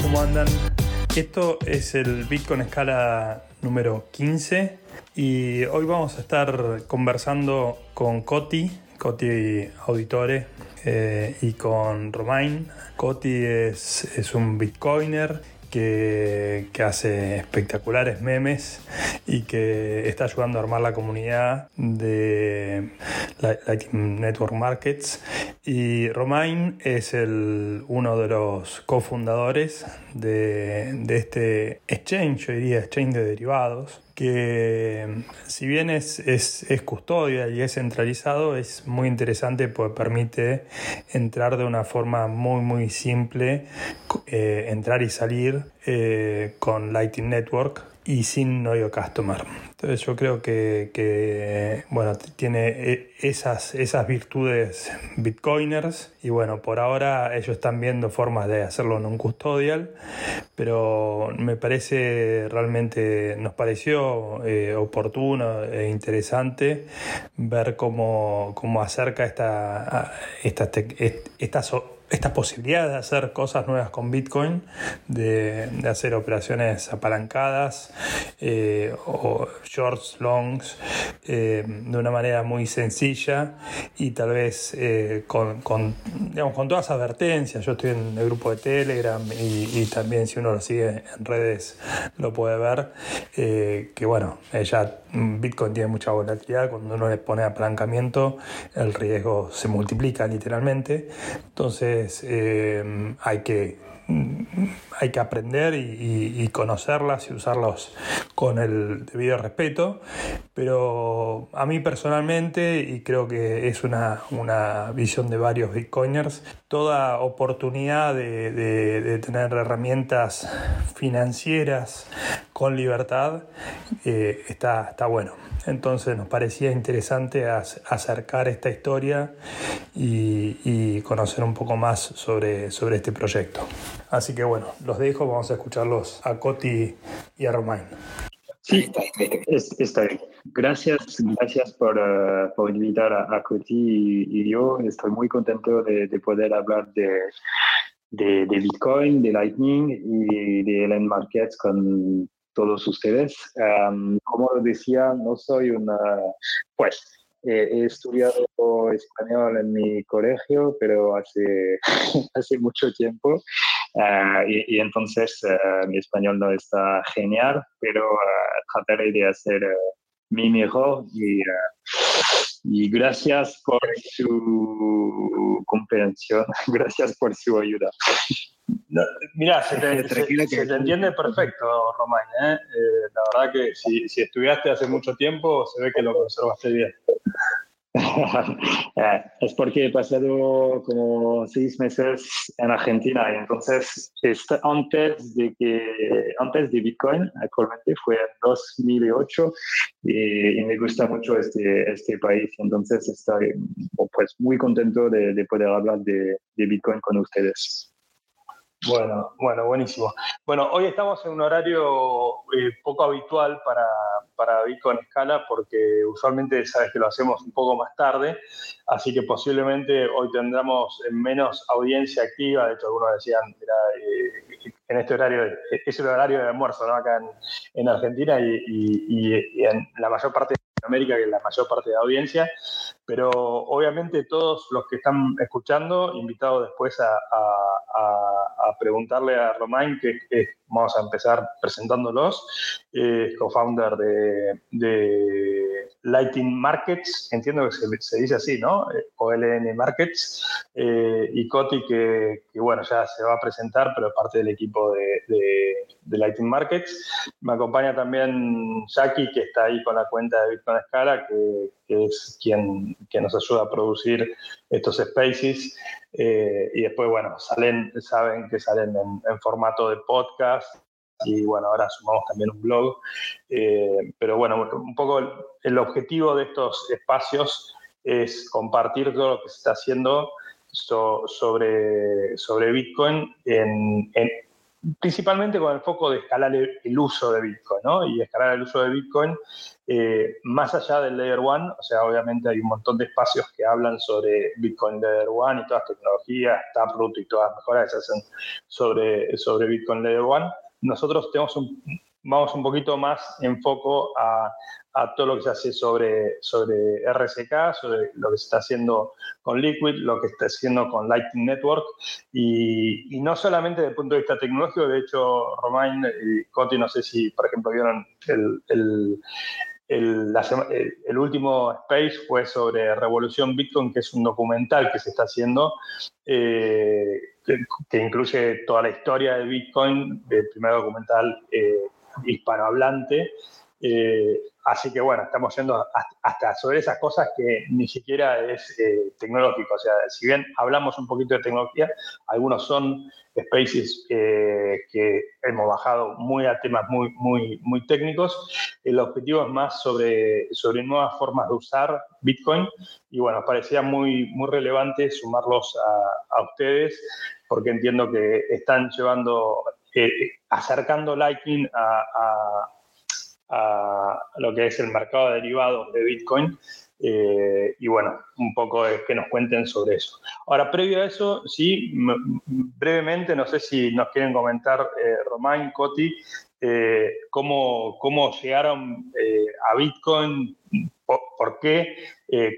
¿cómo andan? Esto es el Bitcoin Escala número 15 y hoy vamos a estar conversando con Coti, Coti Auditore eh, y con Romain. Coti es, es un Bitcoiner que, hace espectaculares memes y que está ayudando a armar la comunidad de Lightning Network Markets. Y Romain es el, uno de los cofundadores de, de este exchange, yo diría exchange de derivados, que si bien es, es, es, custodia y es centralizado, es muy interesante porque permite entrar de una forma muy muy simple, eh, entrar y salir eh, con Lightning Network y sin Know Customer. Entonces yo creo que, que, bueno, tiene esas, esas virtudes bitcoiners y bueno, por ahora ellos están viendo formas de hacerlo en un custodial, pero me parece realmente, nos pareció eh, oportuno e interesante ver cómo, cómo acerca esta, esta, esta, esta esta posibilidad de hacer cosas nuevas con Bitcoin, de, de hacer operaciones apalancadas eh, o shorts, longs, eh, de una manera muy sencilla y tal vez eh, con, con, digamos, con todas las advertencias. Yo estoy en el grupo de Telegram y, y también si uno lo sigue en redes lo puede ver, que bueno, ya Bitcoin tiene mucha volatilidad, cuando uno le pone apalancamiento el riesgo se multiplica literalmente. Entonces, eh, hay que hay que aprender y, conocerlas y usarlos con el debido respeto, pero a mí personalmente, y creo que es una, una visión de varios bitcoiners, toda oportunidad de tener herramientas financieras con libertad eh, está, está bueno. Entonces nos parecía interesante acercar esta historia y, y, conocer un poco más sobre, sobre este proyecto. Así que bueno, los dejo, vamos a escucharlos a Coti y a Romain. Sí, está bien. Gracias, gracias por, uh, por invitar a, a Coti y, y, yo. Estoy muy contento de, de poder hablar de, de, de, Bitcoin, de Lightning y de Land Markets con todos ustedes. Um, como lo decía, no soy una, pues, eh, he estudiado español en mi colegio, pero hace, hace mucho tiempo. Uh, y, y, entonces uh, mi español no está genial, pero uh, trataré de hacer mi mejor y, y gracias por su comprensión, gracias por su ayuda. No, mira, se te, se, se te, entiende perfecto, Román. ¿eh? Eh, la verdad que si, si, estudiaste hace mucho tiempo, se ve que lo conservaste bien. es porque he pasado como seis meses en Argentina y entonces antes de que antes de Bitcoin actualmente fue en 2008 y, y me gusta mucho este, este país entonces estoy pues muy contento de, de poder hablar de Bitcoin con ustedes. Bueno, bueno, buenísimo. Bueno, hoy estamos en un horario eh, poco habitual para, para Bitcoin Escala porque usualmente sabes que lo hacemos un poco más tarde, así que posiblemente hoy tendremos menos audiencia activa. De hecho, algunos decían, mira, eh, en este horario, es el horario de almuerzo, ¿no? Acá en, en Argentina y, y, y, en la mayor parte de América, que es la mayor parte de la audiencia, pero obviamente todos los que están escuchando, invitados después a, a, preguntarle a Romain, que, vamos a empezar presentándolos, eh, co-founder de, de, Lighting Markets, entiendo que se, se dice así, ¿no? OLN Markets, eh, y Coti, que, que, bueno, ya se va a presentar, pero es parte del equipo de, de, de Lighting Markets. Me acompaña también Jackie, que está ahí con la cuenta de Bitcoin Escala, que, que es quien, quien, nos ayuda a producir estos spaces. Eh, y después, bueno, salen, saben que salen en, formato de podcast. Y bueno, ahora sumamos también un blog. Eh, pero bueno, un poco el, objetivo de estos espacios es compartir todo lo que se está haciendo so, sobre, sobre Bitcoin en, en principalmente con el foco de escalar el, uso de Bitcoin, ¿no? Y escalar el uso de Bitcoin eh, más allá del Layer 1, o sea, obviamente hay un montón de espacios que hablan sobre Bitcoin Layer 1 y todas las tecnologías, Taproot y todas las mejoras que se hacen sobre, sobre Bitcoin Layer 1. Nosotros tenemos un, vamos un poquito más en foco a, todo lo que se hace sobre, sobre RSK, sobre lo que se está haciendo con Liquid, lo que está haciendo con Lightning Network, y, no solamente desde el punto de vista tecnológico, de hecho, Romain y Coti, no sé si, por ejemplo, vieron el, el, el, el, último space fue sobre Revolución Bitcoin, que es un documental que se está haciendo, eh, que, incluye toda la historia de Bitcoin, el primer documental eh, hispanohablante. Eh, Así que bueno, estamos yendo hasta sobre esas cosas que ni siquiera es eh, tecnológico. O sea, si bien hablamos un poquito de tecnología, algunos son spaces eh, que hemos bajado muy a temas muy, muy, muy técnicos. El objetivo es más sobre, sobre nuevas formas de usar Bitcoin y bueno, parecía muy, muy relevante sumarlos a, ustedes porque entiendo que están llevando, acercando Lightning a lo que es el mercado de de Bitcoin. Eh, y bueno, un poco es que nos cuenten sobre eso. Ahora, previo a eso, sí, brevemente, no sé si nos quieren comentar, eh, Román, Coti, eh, cómo, cómo, llegaron eh, a Bitcoin, por, qué,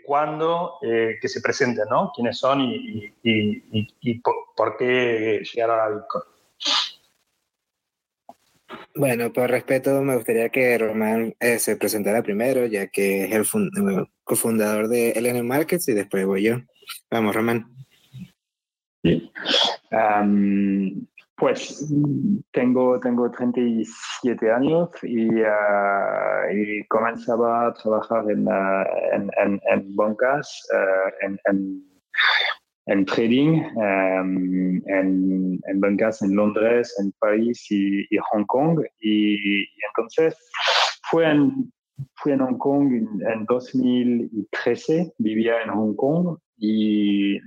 cuándo, que se presenten, ¿no? ¿Quiénes son y, por, por qué llegaron a Bitcoin? Bueno, por respeto, me gustaría que Román eh, se presentara primero, ya que es el cofundador de LN Markets y después voy yo. Vamos, Román. Pues tengo, tengo 37 años y, uh, y comenzaba a trabajar en, en, en, en bancas, uh, en en trading, em, en, en, bancas en Londres, en París y, Hong Kong. Y, entonces fue en, fui en Hong Kong en, 2013, vivía en Hong Kong y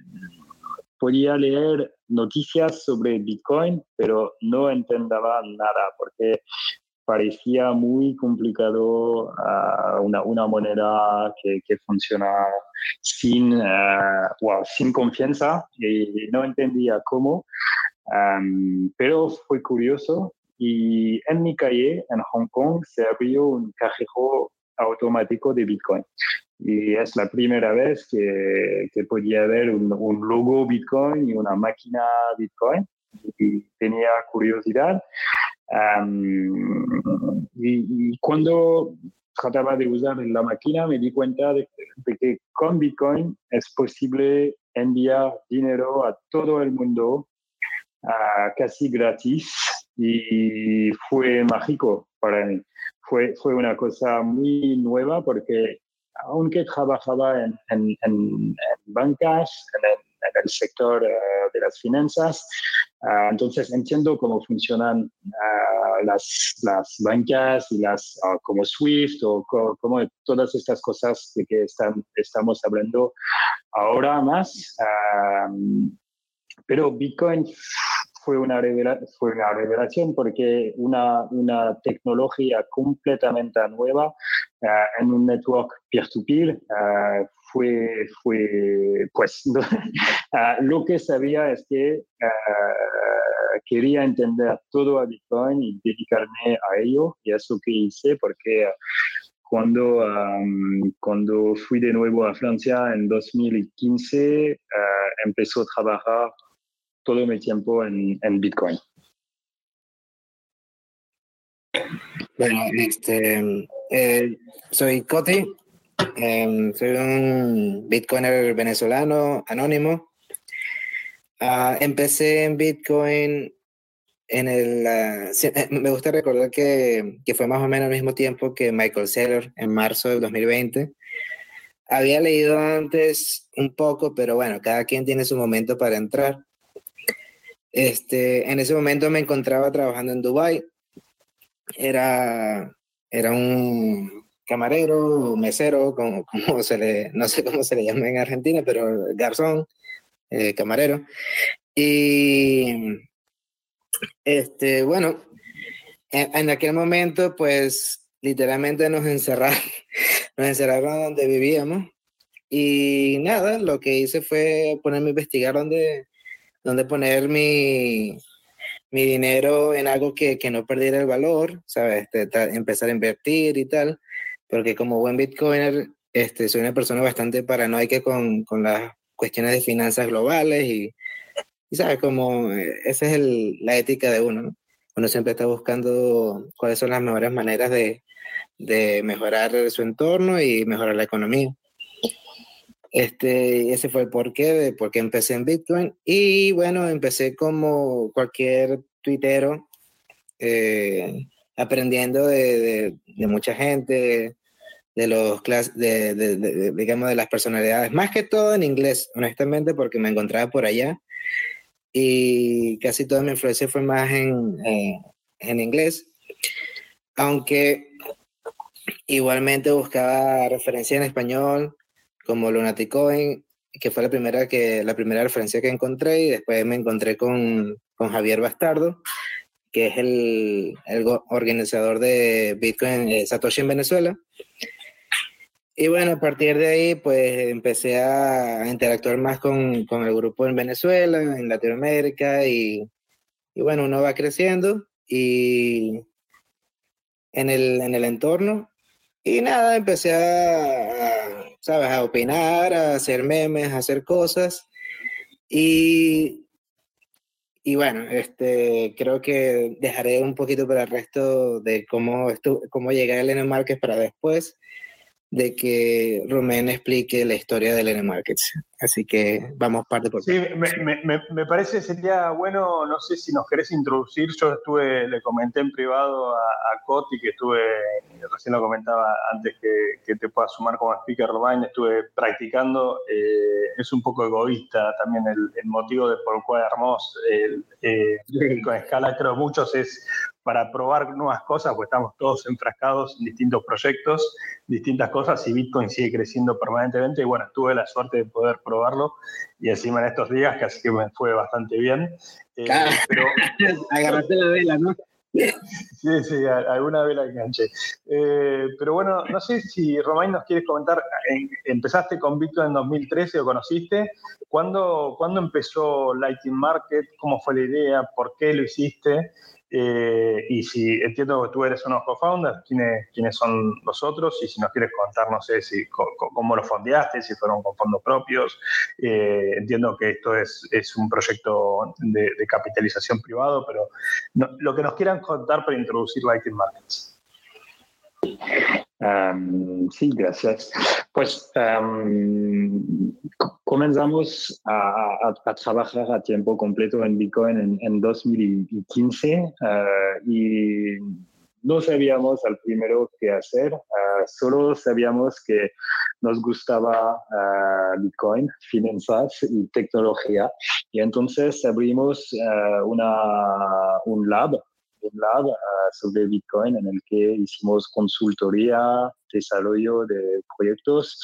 podía leer noticias sobre Bitcoin, pero no entendía nada porque parecía muy complicado uh, una, moneda que, que funciona sin, uh, sin confianza y no entendía cómo, pero fue curioso y en mi calle, en Hong Kong, se abrió un cajero automático de Bitcoin. Y es la primera vez que, que podía ver un, un logo Bitcoin y una máquina Bitcoin. Y tenía curiosidad y, cuando trataba de usar la máquina, me di cuenta de, que con Bitcoin es posible enviar dinero a todo el mundo casi gratis y fue mágico para mí. Fue, fue una cosa muy nueva porque aunque trabajaba en, en, en, bancas, en el, sector eh, de las finanzas, Ah, entonces entiendo cómo funcionan ah, las, las, bancas y las ah, como Swift o como todas estas cosas de que están, estamos hablando ahora más. pero Bitcoin fue una, fue una revelación porque una, una tecnología completamente nueva en un network peer-to-peer fue, fue pues, lo que sabía es que quería entender todo a Bitcoin y dedicarme a ello, y eso que hice, porque cuando, cuando fui de nuevo a Francia en 2015, uh, empezó a trabajar todo mi tiempo en, en Bitcoin. Bueno, este, eh, soy Coti, em, soy un Bitcoiner venezolano anónimo. Uh, empecé en Bitcoin en el... Uh, me gusta recordar que, que, fue más o menos al mismo tiempo que Michael Saylor, en marzo del 2020. Había leído antes un poco, pero bueno, cada quien tiene su momento para entrar. Este, en ese momento me encontraba trabajando en Dubai. Era, era un camarero, mesero, como, se le, no sé cómo se le llama en Argentina, pero garzón eh, camarero. Y Este, bueno, en, aquel momento, pues literalmente nos encerraron, nos encerraron donde vivíamos. Y nada, lo que hice fue ponerme a investigar dónde, dónde poner mi, mi dinero en algo que, que no perdiera el valor, ¿sabes? Este, empezar a invertir y tal, porque como buen bitcoiner, este, soy una persona bastante paranoica con, con las cuestiones de finanzas globales y, y ¿sabes? Como eh, esa es el, la ética de uno, ¿no? Uno siempre está buscando cuáles son las mejores maneras de, de mejorar su entorno y mejorar la economía. Este, ese fue el porqué de por qué empecé en Bitcoin. Y bueno, empecé como cualquier tuitero, eh, aprendiendo de, de, mucha gente, de los clases, de, digamos, de las personalidades, más que todo en inglés, honestamente, porque me encontraba por allá. Y casi toda mi influencia fue más en, en, inglés. Aunque igualmente buscaba referencia en español como Lunaticoin, que fue la primera, que, la primera referencia que encontré, y después me encontré con, con Javier Bastardo, que es el, el organizador de Bitcoin eh, Satoshi en Venezuela. Y bueno, a partir de ahí, pues empecé a interactuar más con, con el grupo en Venezuela, en Latinoamérica, y, y, bueno, uno va creciendo y en el, en el entorno. Y nada, empecé a, ¿sabes? A opinar, a hacer memes, a hacer cosas. Y, y bueno, este, creo que dejaré un poquito para el resto de cómo, esto, cómo llegué a Elena Márquez para después de que Romén explique la historia de Elena Markets. Así que vamos parte por parte. Sí, me, me, me, parece sería bueno, no sé si nos querés introducir, yo estuve, le comenté en privado a, a Coti, que estuve, recién lo comentaba antes que, que te pueda sumar como speaker Román, estuve practicando, eh, es un poco egoísta también el, el, motivo de por el cual armamos el, eh, con escala, creo muchos es para probar nuevas cosas, pues estamos todos enfrascados en distintos proyectos, distintas cosas y Bitcoin sigue creciendo permanentemente y bueno, tuve la suerte de poder probarlo y encima en estos días que así que me fue bastante bien. Eh, pero, Agarraste la vela, ¿no? Sí, sí, alguna vela enganché. Eh, pero bueno, no sé si Romain nos quieres comentar, empezaste con Bitcoin en 2013 o conociste, ¿cuándo, ¿cuándo empezó Lightning Market? ¿Cómo fue la idea? ¿Por qué lo hiciste? Eh, y si entiendo que tú eres uno de los co-founders, ¿quiénes, ¿quiénes, son los otros? Y si nos quieres contar, no sé si cómo lo fondeaste, si fueron con fondos propios. Eh, entiendo que esto es, es un proyecto de, capitalización privado, pero lo que nos quieran contar para introducir Lightning Markets. Um, sí, gracias. Pues um, comenzamos a, trabajar a tiempo completo en Bitcoin en, en 2015 uh, y no sabíamos al primero qué hacer, uh, solo sabíamos que nos gustaba uh, Bitcoin, finanzas y tecnología. Y entonces abrimos una, un lab un lab uh, sobre Bitcoin en el que hicimos consultoría, desarrollo de proyectos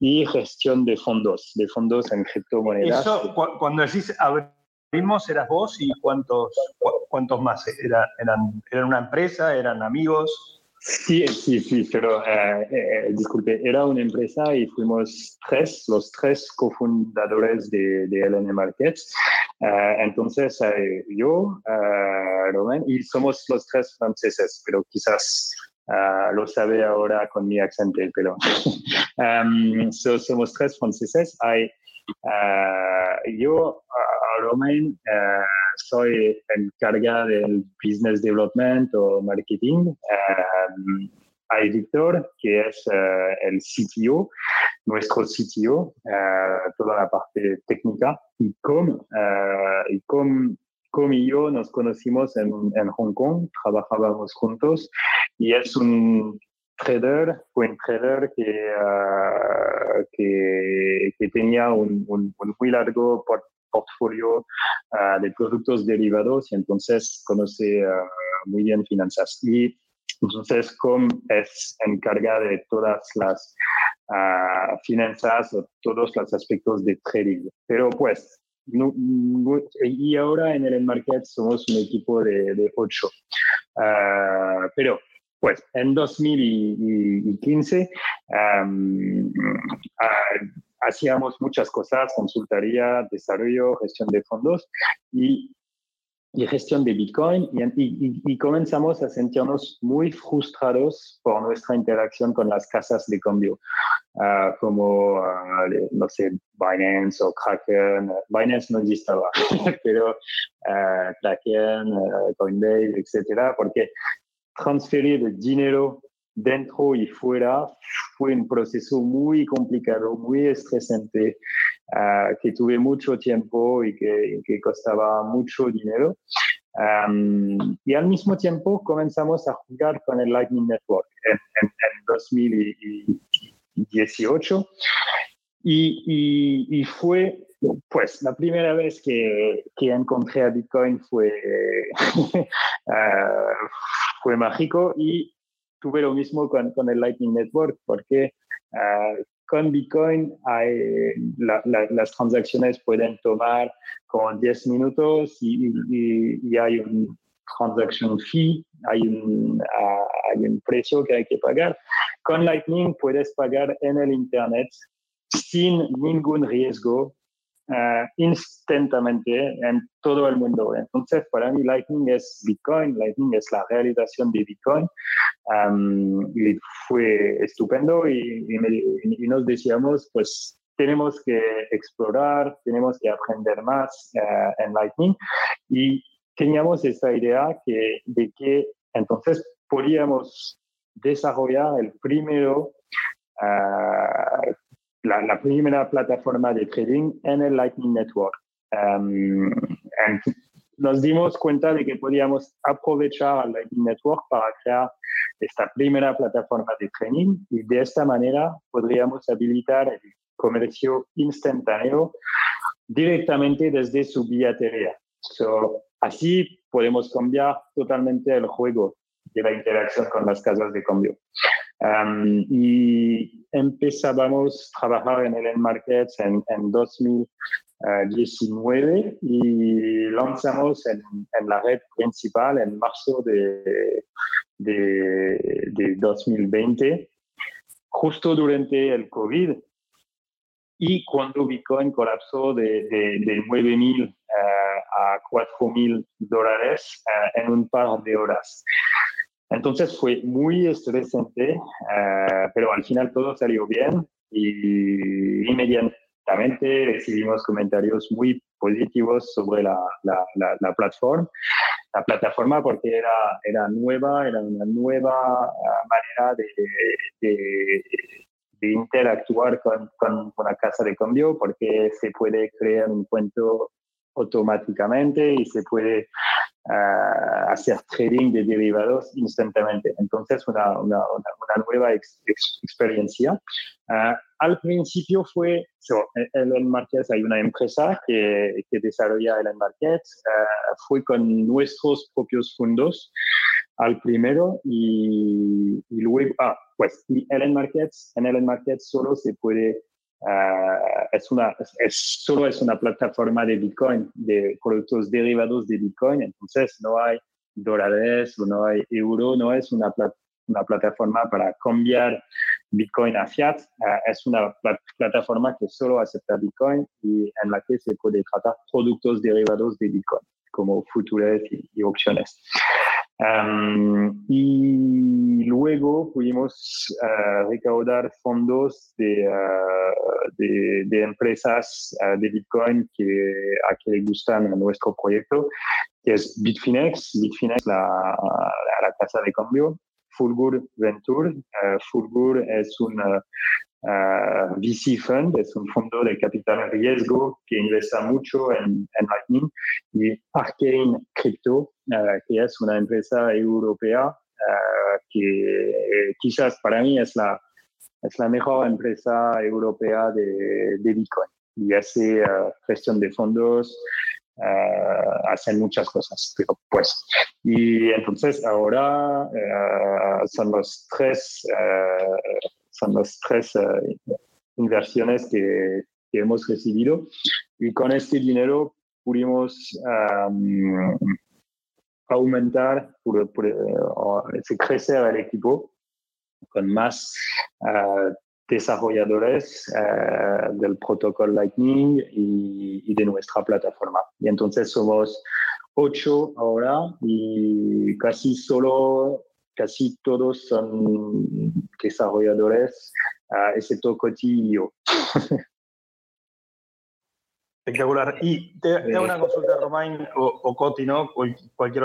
y gestión de fondos, de fondos en criptomonedas. Eso, cu cuando decís abrimos, eras vos y cuántos, cu cuántos más? ¿Era, eran, ¿Eran una empresa? ¿Eran amigos? Sí, sí, sí, pero eh, eh, disculpe, era una empresa y fuimos tres, los tres cofundadores de, de LN Markets. Uh, entonces, uh, yo, uh, Romain, y somos los tres franceses, pero quizás lo sabe ahora con mi acento, pero um, so, somos tres franceses. Hay, yo, Romain, soy encargado del business development o marketing. Um, hay Víctor, que es uh, el CTO, nuestro CTO, uh, toda la parte técnica. Y Com, uh, y Com, Com yo nos conocimos en, en, Hong Kong, trabajábamos juntos y es un trader, fue un trader que, que, que, tenía un, un, un muy largo portfolio uh, de productos derivados y entonces conoce uh, muy bien finanzas. Y entonces, Com es encarga de todas las uh, finanzas todos los aspectos de trading. Pero pues, y ahora en el market somos un equipo de, de ocho. Ah, pero pues en 2015 hacíamos muchas cosas, consultoría, desarrollo, gestión de fondos y, y gestión de Bitcoin y, y, comenzamos a sentirnos muy frustrados por nuestra interacción con las casas de cambio, ah, como, ah, no sé, Binance o Kraken. Binance no existaba, pero uh, Kraken, Coinbase, etcétera, porque transferir dinero dentro y fuera fue un proceso muy complicado, muy estresante, ah, que tuve mucho tiempo y que, que costaba mucho dinero. y al mismo tiempo comenzamos a jugar con el Lightning Network en, en, 2018 y, y, fue pues la primera vez que, que encontré a Bitcoin fue, ah, fue mágico y tuve lo mismo con, con el Lightning Network, porque ah, con Bitcoin hay, las transacciones pueden tomar como 10 minutos y, hay un transaction fee, hay un, ah, hay un precio que hay que pagar. Con Lightning puedes pagar en el Internet sin ningún riesgo uh, instantáneamente en todo el mundo. Entonces, para mí Lightning es Bitcoin, Lightning es la realización de Bitcoin. y fue estupendo y, y, nos decíamos, pues tenemos que explorar, tenemos que aprender más uh, en Lightning y teníamos esta idea que, de que entonces podíamos desarrollar el primero uh, la, primera plataforma de trading en el Lightning Network. Um, nos dimos cuenta de que podíamos aprovechar el Lightning Network para crear esta primera plataforma de trading y de esta manera podríamos habilitar el comercio instantáneo directamente desde su billetera. So, así podemos cambiar totalmente el juego de la interacción con las casas de cambio y empezábamos a trabajar en el markets en, en 2019 y lanzamos en, la red principal en marzo de, de, de 2020, justo durante el COVID y cuando Bitcoin colapsó de, de, de 9.000 uh, a 4.000 dólares uh, en un par de horas. Entonces fue muy estresante, eh, pero al final todo salió bien y inmediatamente recibimos comentarios muy positivos sobre la, la, la, plataforma, la plataforma porque era, era nueva, era una nueva uh, manera de, de, de interactuar con, con, con, la casa de cambio porque se puede crear un cuento automáticamente y se puede uh, hacer trading de derivados instantáneamente. Entonces, una, una, una nueva ex, ex, experiencia. Uh, al principio fue, so, en el Market hay una empresa que, que desarrolla el Market, uh, fue con nuestros propios fondos al primero y, y luego, ah, pues, el Market, en el Market solo se puede Uh, es una, es, solo es una plataforma de Bitcoin, de productos derivados de Bitcoin, entonces no hay dólares o no hay euro, no es una, una plataforma para cambiar Bitcoin a fiat, uh, es una plat plataforma que solo acepta Bitcoin y en la que se puede tratar productos derivados de Bitcoin, como futuros y, y opciones. Um, y luego pudimos uh, recaudar fondos de, uh, de, empresas uh, de Bitcoin que, a que le gustan nuestro proyecto, que es Bitfinex, Bitfinex la, la casa de cambio, Fulgur Venture. Fulgur es un VC Fund, es un fondo de capital riesgo que investa mucho en, en Lightning, y Arcane Crypto, eh, que es una empresa europea eh, que eh, quizás para mí es la, es la mejor empresa europea de, de Bitcoin y hace gestión de fondos, Uh, hacen muchas cosas, pero pues. Y entonces ahora uh, son los tres, uh, son los tres inversiones que, hemos recibido y con este dinero pudimos aumentar, por, crecer el equipo con más desarrolladores del protocolo Lightning y, de nuestra plataforma. Y entonces somos ocho ahora y casi solo, casi todos son desarrolladores, uh, excepto Coti y yo. Espectacular. Y te, hago una consulta, Romain o, Coti, ¿no? Cualquier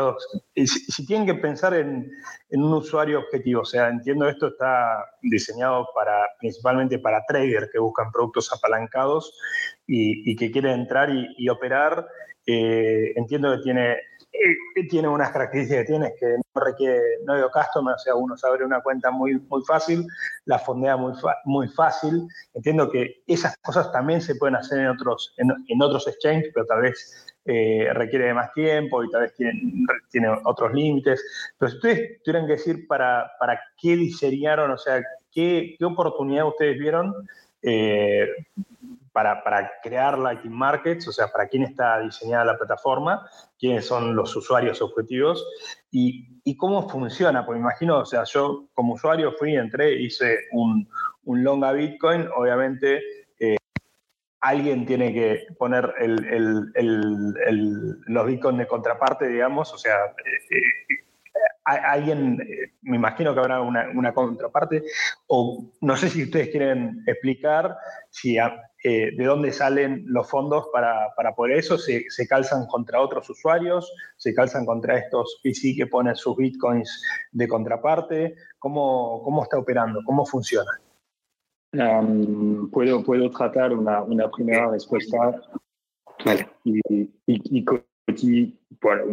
Si, si, tienen que pensar en, en, un usuario objetivo, o sea, entiendo esto está diseñado para principalmente para traders que buscan productos apalancados y, y que quieren entrar y, y operar eh, entiendo que tiene, eh, tiene unas características que tiene, que no requiere, no customer, o sea, uno se abre una cuenta muy, muy fácil, la fondea muy, muy fácil. Entiendo que esas cosas también se pueden hacer en otros, en, otros exchanges, pero tal vez eh, requiere más tiempo y tal vez tiene, tiene otros límites. Pero si ustedes tuvieran que decir para, para qué diseñaron, o sea, qué, qué oportunidad ustedes vieron para, para, crear Lightning Markets, o sea, para quién está diseñada la plataforma, quiénes son los usuarios objetivos y, y cómo funciona. Pues me imagino, o sea, yo como usuario fui, entré, hice un, un long a Bitcoin, obviamente eh, alguien tiene que poner el, el, los Bitcoin de contraparte, digamos, o sea, eh, eh, alguien, me imagino que habrá una, una, contraparte, o no sé si ustedes quieren explicar si eh, de dónde salen los fondos para, para poder eso, ¿Se, se, calzan contra otros usuarios, se calzan contra estos PC que ponen sus bitcoins de contraparte, ¿cómo, cómo está operando? ¿Cómo funciona? puedo, puedo tratar una, una primera respuesta vale. y, y, y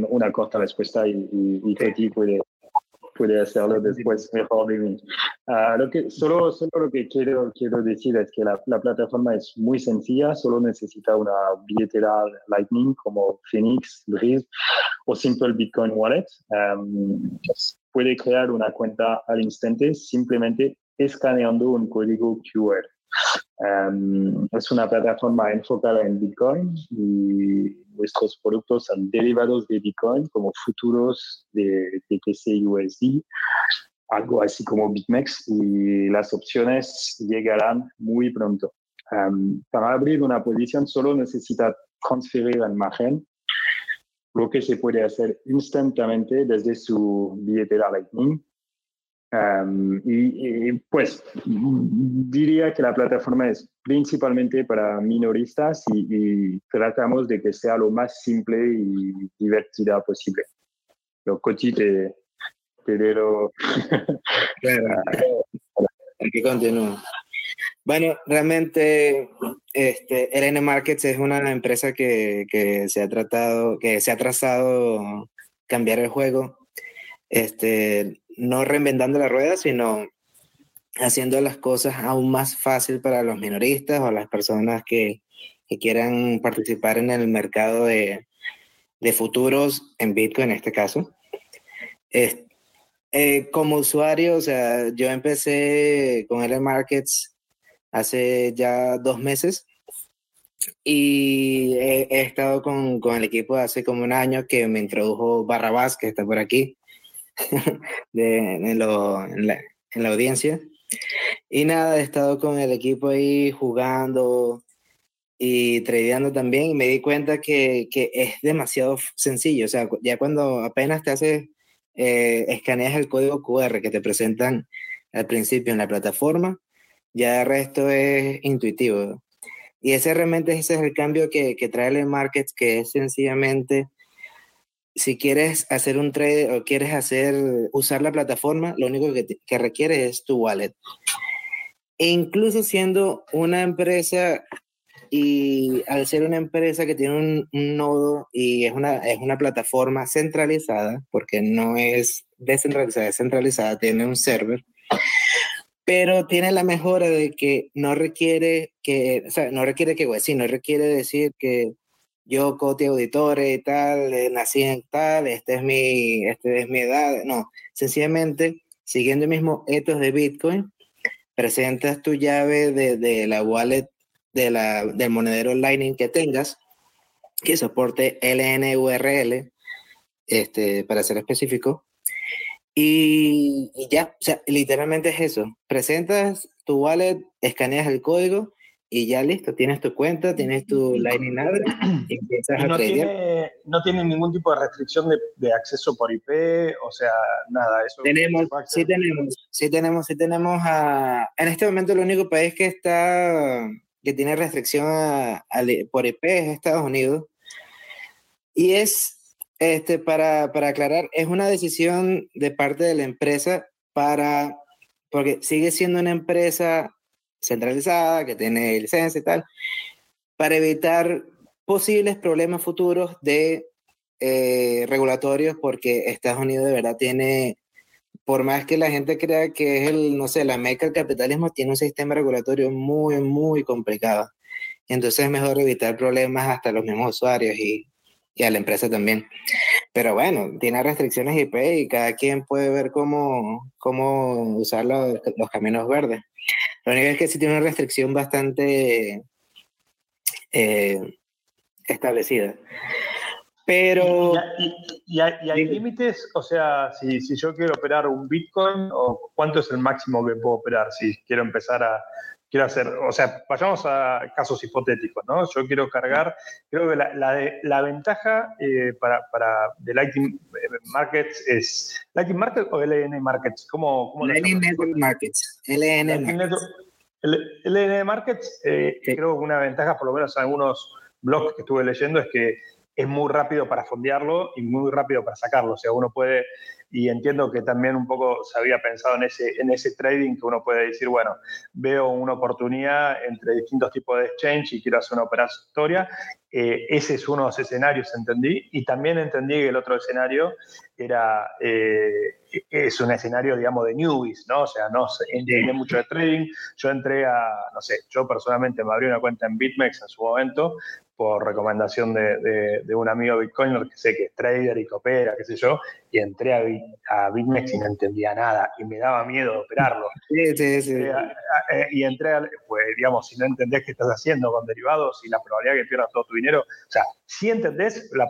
una corta respuesta y, y, puede, puede hacerlo después mejor de mí. Ah, lo que, solo, solo lo que quiero, quiero decir es que la, la, plataforma es muy sencilla, solo necesita una billetera Lightning como Phoenix, Breeze o Simple Bitcoin Wallet. puede crear una cuenta al instante simplemente escaneando un código QR. es una plataforma enfocada en Bitcoin y nuestros productos son derivados de Bitcoin como futuros de BTC USD, algo así como BitMEX y las opciones llegarán muy pronto. para abrir una posición solo necesita transferir el margen, lo que se puede hacer instantáneamente desde su billetera Lightning y, pues diría que la plataforma es principalmente para minoristas y, tratamos de que sea lo más simple y divertida posible. Lo Coti te, te Aquí continúa. Bueno, realmente este, LN Markets es una empresa que, que, se ha tratado, que se ha trazado cambiar el juego. Este, no reinventando la rueda, sino haciendo las cosas aún más fácil para los minoristas o las personas que, quieran participar en el mercado de, futuros en Bitcoin en este caso. Eh, como usuario, o sea, yo empecé con L Markets hace ya dos meses y he, estado con, con, el equipo hace como un año que me introdujo Barrabás, que está por aquí de, en, lo, en, la, en, la, audiencia. Y nada, he estado con el equipo ahí jugando y tradeando también y me di cuenta que, que es demasiado sencillo. O sea, ya cuando apenas te haces, eh, escaneas el código QR que te presentan al principio en la plataforma, ya el resto es intuitivo. Y ese realmente ese es el cambio que, que trae el market, que es sencillamente si quieres hacer un trade o quieres hacer, usar la plataforma, lo único que, requiere es tu wallet. E incluso siendo una empresa y al ser una empresa que tiene un, nodo y es una, es una plataforma centralizada, porque no es descentralizada, es centralizada, tiene un server, pero tiene la mejora de que no requiere que, o sea, no requiere que, sí, no requiere decir que yo, Coti Auditore y tal, eh, nací en tal, este es mi, este es mi edad. No, sencillamente, siguiendo el mismo ethos de Bitcoin, presentas tu llave de, de la wallet de la, del monedero Lightning que tengas, que soporte LNURL, este, para ser específico. Y, y, ya, o sea, literalmente es eso. Presentas tu wallet, escaneas el código y ya listo, tienes tu cuenta, tienes tu Lightning address y empiezas y no a tiene, no tiene ningún tipo de restricción de, de, acceso por IP, o sea, nada, eso. Tenemos, sí tenemos, sí tenemos, sí tenemos a, en este momento el único país que está, que tiene restricción a, a, por IP es Estados Unidos. Y es, este, para, para aclarar, es una decisión de parte de la empresa para, porque sigue siendo una empresa centralizada, que tiene licencia y tal, para evitar posibles problemas futuros de eh, regulatorios, porque Estados Unidos de verdad tiene, por más que la gente crea que es el, no sé, la meca del capitalismo, tiene un sistema regulatorio muy, muy complicado. Entonces es mejor evitar problemas hasta los mismos usuarios y, y a la empresa también. Pero bueno, tiene restricciones IP y cada quien puede ver cómo, cómo usar los, los caminos verdes. Lo único es que sí tiene una restricción bastante eh, establecida. Pero... ¿Y, y, y hay, y hay límites? O sea, si, si, yo quiero operar un Bitcoin, ¿o ¿cuánto es el máximo que puedo operar si quiero empezar a... Quiero hacer, o sea, vayamos a casos hipotéticos, ¿no? Yo quiero cargar, creo que la, la, la ventaja eh, para, para de Lightning Markets es, ¿Lightning Markets o LN Markets? ¿Cómo, cómo Lightning Network Markets, LN Markets. LN Markets, eh, sí. creo que una ventaja, por lo menos en algunos blogs que estuve leyendo, es que es muy rápido para fondearlo y muy rápido para sacarlo. O sea, uno puede, y entiendo que también un poco se había pensado en ese, en ese trading que uno puede decir, bueno, veo una oportunidad entre distintos tipos de exchange y quiero hacer una operatoria. Eh, ese es uno de los escenarios, entendí. Y también entendí que el otro escenario era, eh, es un escenario, digamos, de newbies, ¿no? O sea, no entendí mucho de trading. Yo entré a, no sé, yo personalmente me abrí una cuenta en BitMEX en su momento por recomendación de, de, de, un amigo bitcoiner que sé que es trader y que opera, qué sé yo, y entré a, a BitMEX y no entendía nada y me daba miedo operarlo. Sí, sí, sí. A, a, y entré, a, pues digamos, si no entendés qué estás haciendo con derivados y la probabilidad que pierdas todo tu dinero, o sea, si entendés la,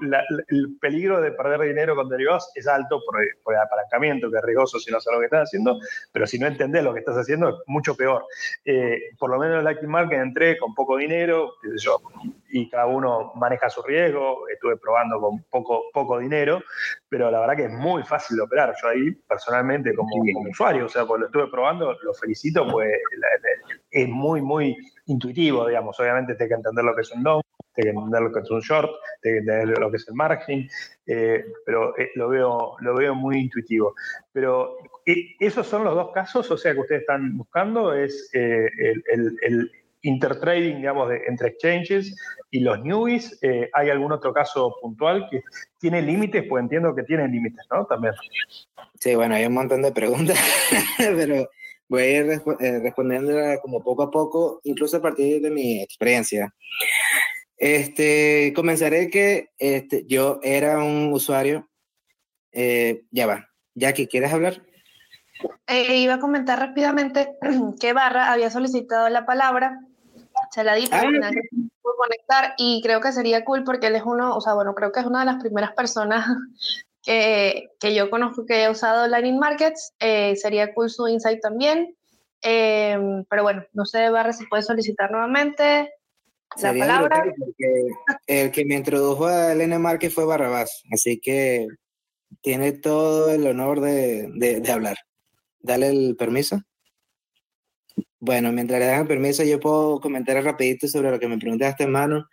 la, el peligro de perder dinero con derivados es alto por, por el apalancamiento, que es riesgoso si no sabes lo que estás haciendo, pero si no entendés lo que estás haciendo es mucho peor. Eh, por lo menos en la Market entré con poco dinero, qué sé yo, y cada uno maneja su riesgo, estuve probando con poco, poco dinero, pero la verdad que es muy fácil de operar. Yo ahí personalmente como, como usuario, o sea, cuando lo estuve probando, lo felicito, pues es muy, muy intuitivo, digamos. Obviamente hay que entender lo que es un long, hay que entender lo que es un short, hay que entender lo que es el margin, eh, pero eh, lo, veo, lo veo muy intuitivo. Pero eh, esos son los dos casos, o sea, que ustedes están buscando, es el, el, el intertrading, digamos, de, entre exchanges y los newbies. Eh, ¿Hay algún otro caso puntual que tiene límites? Pues entiendo que tiene límites, ¿no? También. Sí, bueno, hay un montón de preguntas, pero voy a ir eh, respondiendo como poco a poco, incluso a partir de mi experiencia. Este, comenzaré que este, yo era un usuario, eh, ya va, Jackie, ¿quieres hablar? Eh, iba a comentar rápidamente que Barra había solicitado la palabra se la di, final pudo conectar y creo que sería cool porque él es uno, o sea, bueno, creo que es una de las primeras personas que, que yo conozco que ha usado Lightning Markets, eh, sería cool su insight también, eh, pero bueno, no sé, Barra, si puede solicitar nuevamente la sería palabra. Porque el que me introdujo a Elena Markets fue Barrabás, así que tiene todo el honor de, de, de hablar. Dale el permiso. Bueno, mientras le dan permiso, yo puedo comentar rapidito sobre lo que me preguntaste, hermano.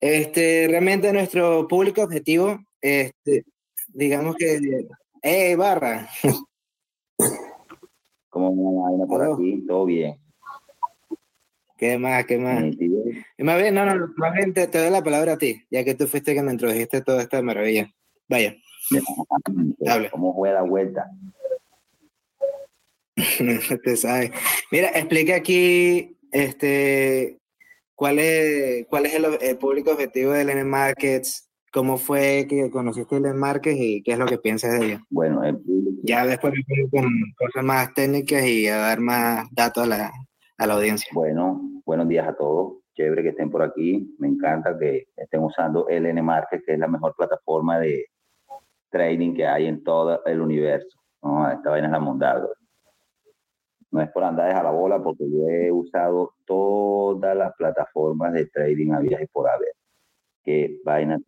Este, realmente nuestro público objetivo, este, digamos que, ¡eh, barra! ¿Cómo vaina por oh. aquí? ¿Todo bien? ¿Qué más? ¿Qué más? Más bien, no, no, más bien te, te, doy la palabra a ti, ya que tú fuiste que me introdujiste toda esta maravilla. Vaya. ¿Cómo fue la vuelta? Te sabe. Mira, explica aquí este, cuál es, cuál es el, el público objetivo de Lene Markets, cómo fue que conociste Lene Markets y qué es lo que piensas de ella. Bueno, el ya después me con cosas más técnicas y a dar más datos a la, a la audiencia. Bueno, buenos días a todos. Chévere que estén por aquí. Me encanta que estén usando LN Market, que es la mejor plataforma de trading que hay en todo el universo. esta vaina es la mondada. No es por andar a la bola, porque yo he usado todas las plataformas de trading a y por haber. Qué vaina.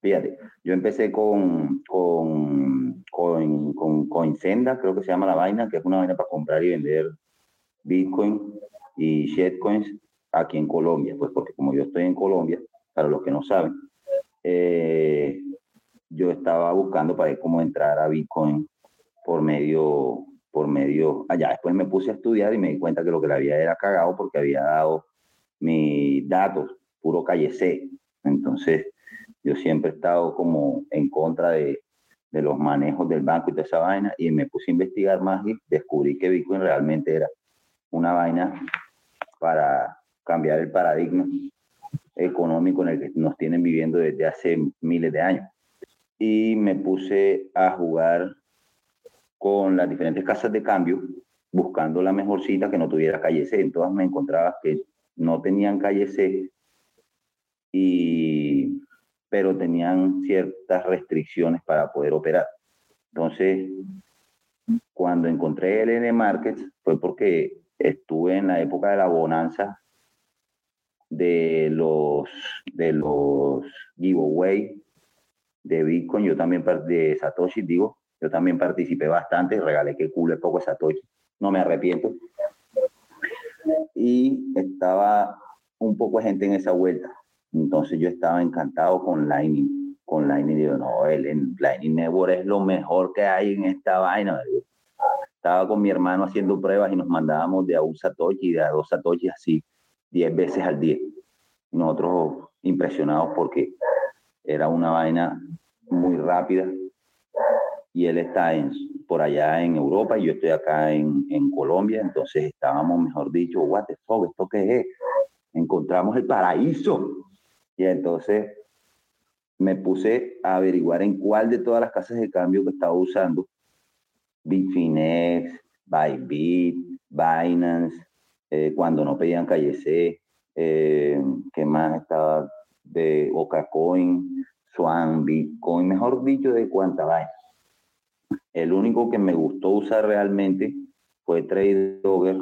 Fíjate, yo empecé con, con, con, con Coinsenda, creo que se llama la vaina, que es una vaina para comprar y vender Bitcoin y shitcoins aquí en Colombia, pues porque como yo estoy en Colombia, para los que no saben, eh, yo estaba buscando para ver cómo entrar a Bitcoin por medio, por medio, allá. Después me puse a estudiar y me di cuenta que lo que le había era cagado porque había dado mis datos, puro calle C. Entonces, yo siempre he estado como en contra de, de los manejos del banco y de esa vaina y me puse a investigar más y descubrí que Bitcoin realmente era una vaina para cambiar el paradigma económico en el que nos tienen viviendo desde hace miles de años. Y me puse a jugar con las diferentes casas de cambio, buscando la mejor cita que no tuviera calle C. En todas me encontraba que no tenían calle C y pero tenían ciertas restricciones para poder operar. Entonces, cuando encontré el N Markets fue porque estuve en la época de la bonanza de los de los giveaway de Bitcoin, yo también de Satoshi, digo, yo también participé bastante, regalé que culo poco de Satoshi, no me arrepiento. Y estaba un poco de gente en esa vuelta. Entonces yo estaba encantado con Lightning, con Lightning, digo, no, el, Lightning Network es lo mejor que hay en esta vaina. Estaba con mi hermano haciendo pruebas y nos mandábamos de a un Satoshi y de a dos Satoshi así, 10 veces al día. Nosotros impresionados porque era una vaina muy rápida y él está por allá en Europa y yo estoy acá en, en Colombia, entonces estábamos, mejor dicho, what the fuck, ¿esto qué es? Encontramos el paraíso. Entonces me puse a averiguar en cuál de todas las casas de cambio que estaba usando, Bitfinex, Bybit, Binance, eh, cuando no pedían calle C, eh, que más estaba de Ocacoin, Swan, Bitcoin, mejor dicho, de cuánta vaina. El único que me gustó usar realmente fue TradeDogger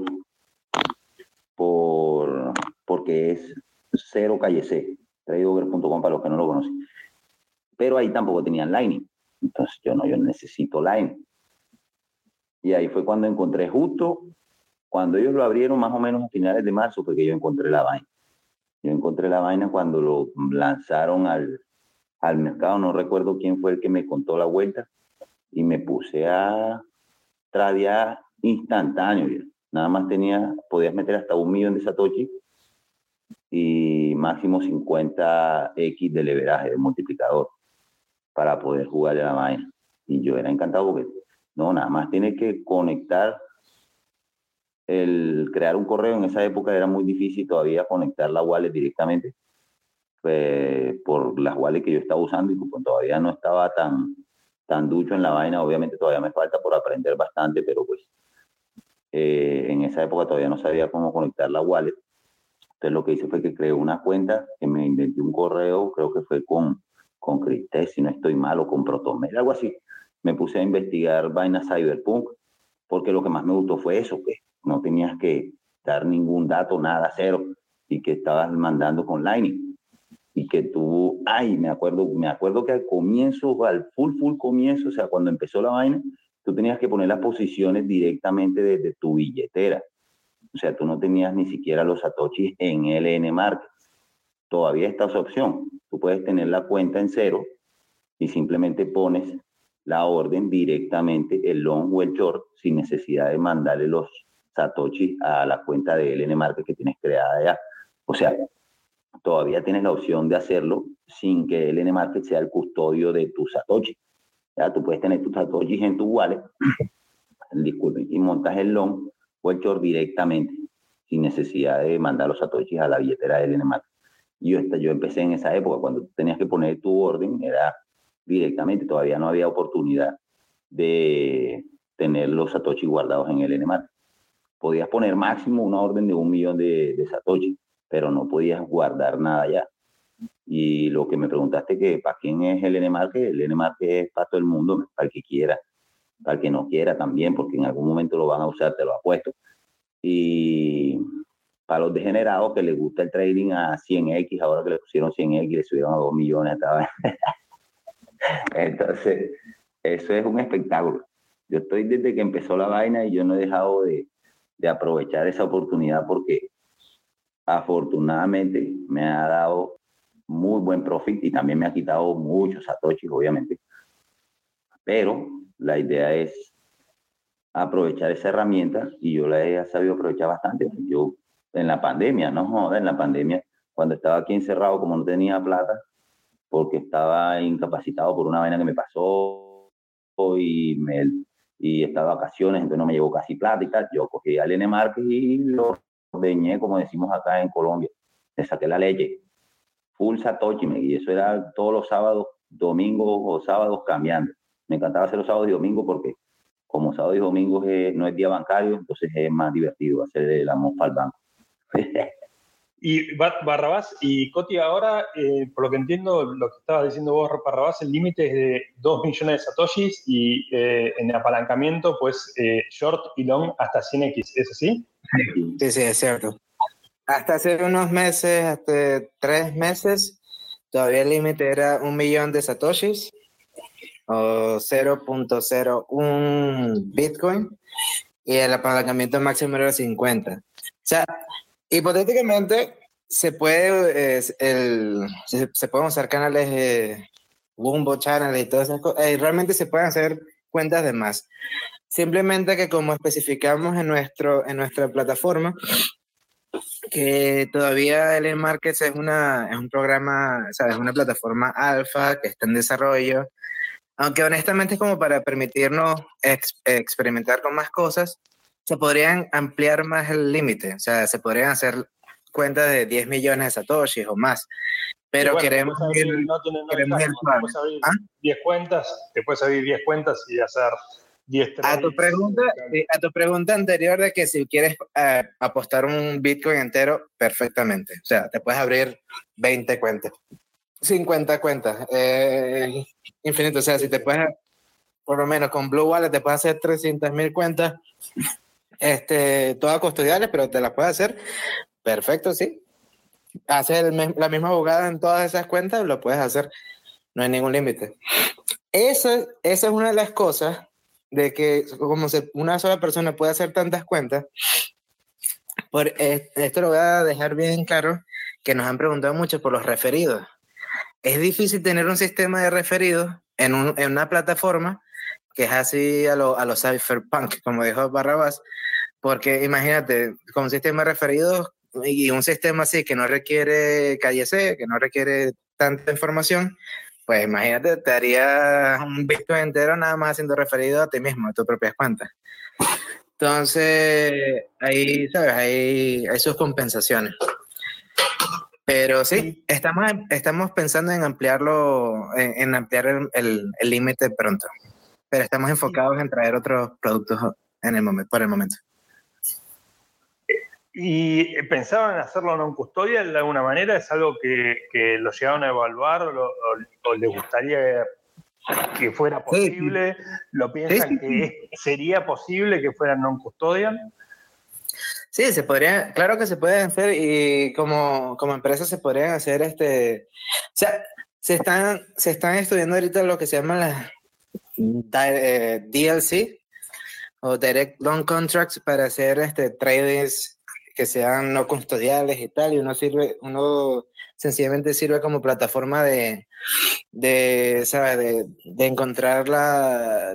por, porque es cero calle C tradeover.com para los que no lo conocen. Pero ahí tampoco tenían Lightning. Entonces yo no, yo necesito Lightning. Y ahí fue cuando encontré justo, cuando ellos lo abrieron más o menos a finales de marzo, fue que yo encontré la vaina. Yo encontré la vaina cuando lo lanzaron al, al mercado, no recuerdo quién fue el que me contó la vuelta, y me puse a tradear instantáneo. Nada más tenía, podías meter hasta un millón de satoshi y máximo 50x de leveraje, de multiplicador, para poder jugar a la vaina. Y yo era encantado porque, no, nada más tiene que conectar, el crear un correo en esa época era muy difícil todavía conectar la wallet directamente pues, por las wallets que yo estaba usando y pues, todavía no estaba tan, tan ducho en la vaina. Obviamente todavía me falta por aprender bastante, pero pues eh, en esa época todavía no sabía cómo conectar la wallet. Entonces lo que hice fue que creé una cuenta, que me inventé un correo, creo que fue con, con Cristés, si no estoy mal, o con Protomail, algo así. Me puse a investigar vainas cyberpunk, porque lo que más me gustó fue eso, que no tenías que dar ningún dato, nada, cero, y que estabas mandando con Lightning. Y que tú, ay, me acuerdo, me acuerdo que al comienzo, al full, full comienzo, o sea, cuando empezó la vaina, tú tenías que poner las posiciones directamente desde tu billetera. O sea, tú no tenías ni siquiera los satoshis en LN Market. Todavía está esa opción. Tú puedes tener la cuenta en cero y simplemente pones la orden directamente, el long o el short, sin necesidad de mandarle los satoshis a la cuenta de LN Market que tienes creada ya. O sea, todavía tienes la opción de hacerlo sin que LN Market sea el custodio de tu satoshi. Ya, tú puedes tener tus satoshis en tu wallet, disculpen, y montas el long o el short directamente, sin necesidad de mandar los satoshis a la billetera del NMAT. Yo, yo empecé en esa época, cuando tenías que poner tu orden, era directamente, todavía no había oportunidad de tener los satoshis guardados en el NMAT. podías poner máximo una orden de un millón de, de pero no podías guardar nada ya. Y lo que me preguntaste que para quién es el NMarket, el NMarket es para todo el mundo, para el que quiera, el que no quiera también, porque en algún momento lo van a usar, te lo apuesto. Y para los degenerados que les gusta el trading a 100x, ahora que le pusieron 100x, le subieron a 2 millones. Entonces, eso es un espectáculo. Yo estoy desde que empezó la vaina y yo no he dejado de, de aprovechar esa oportunidad porque afortunadamente me ha dado muy buen profit y también me ha quitado muchos satoshis, obviamente. Pero la idea es aprovechar esa herramienta y yo la he sabido aprovechar bastante. Yo en la pandemia, no joda, en la pandemia, cuando estaba aquí encerrado, como no tenía plata, porque estaba incapacitado por una vaina que me pasó y me y estaba vacaciones, entonces no me llevó casi plata y tal. Yo cogí al N y lo ordeñé, como decimos acá en Colombia. Le saqué la leche. Full Satoshi, y eso era todos los sábados, domingos o sábados cambiando. Me encantaba hacer los sábados y domingos porque como sábados y domingos no es día bancario, entonces es más divertido hacer la mofa al banco. Y Barrabás y Coti, ahora, eh, por lo que entiendo, lo que estabas diciendo vos, Barrabás, el límite es de 2 millones de satoshis y en eh, en apalancamiento, pues eh, short y long hasta 100x, ¿es así? Sí, sí, es cierto. Hasta hace unos meses, hasta tres meses, todavía el límite era un millón de satoshis o 0.01 Bitcoin y el apalancamiento máximo era 50. O sea, Hipotéticamente, se puede, el, se, pueden usar canales de Wumbo Channel y todas esas cosas. Eh, realmente se pueden hacer cuentas de más. Simplemente que como especificamos en, nuestro, en nuestra plataforma, que todavía el Markets es, una, es un programa, es una plataforma alfa que está en desarrollo, aunque honestamente es como para permitirnos experimentar con más cosas, se podrían ampliar más el límite, o sea, se podrían hacer cuentas de 10 millones de satoshis o más. Pero queremos abrir, no queremos 10 ¿Ah? cuentas, te puedes abrir 10 cuentas y hacer 10 a tu pregunta A tu pregunta anterior de que si quieres eh, apostar un Bitcoin entero, perfectamente. O sea, te puedes abrir 20 cuentas, 50 cuentas, eh, infinito. O sea, si te puedes, por lo menos con Blue Wallet, te puedes hacer 300 mil cuentas este, todas custodiales, pero te las puedes hacer. Perfecto, sí. Hacer la misma abogada en todas esas cuentas, lo puedes hacer. No hay ningún límite. Eso, esa es una de las cosas de que como una sola persona puede hacer tantas cuentas, por, eh, esto lo voy a dejar bien claro, que nos han preguntado mucho por los referidos. Es difícil tener un sistema de referidos en, un, en una plataforma que es así a, lo, a los cypherpunk, como dijo Barrabás, porque imagínate, con un sistema referido y un sistema así que no requiere calle C, que no requiere tanta información, pues imagínate, te haría un Bitcoin entero nada más haciendo referido a ti mismo, a tus propias cuentas. Entonces, ahí, ¿sabes? Hay sus compensaciones. Pero sí, estamos, estamos pensando en ampliarlo, en, ampliar el límite pronto. Pero estamos enfocados en traer otros productos en el momento, por el momento. ¿Y pensaban en hacerlo non custodial de alguna manera? ¿Es algo que, que lo llegaron a evaluar o, les gustaría que fuera posible? ¿Lo piensan que sería posible que fuera non custodial? Sí, se podría, claro que se puede hacer y como, como empresa se podrían hacer este, o sea, se están, se están estudiando ahorita lo que se llama la eh, DLC o Direct Long Contracts para hacer este trades que sean no custodiales y tal, y uno sirve, uno sencillamente sirve como plataforma de, de, ¿sabes? de, encontrar la,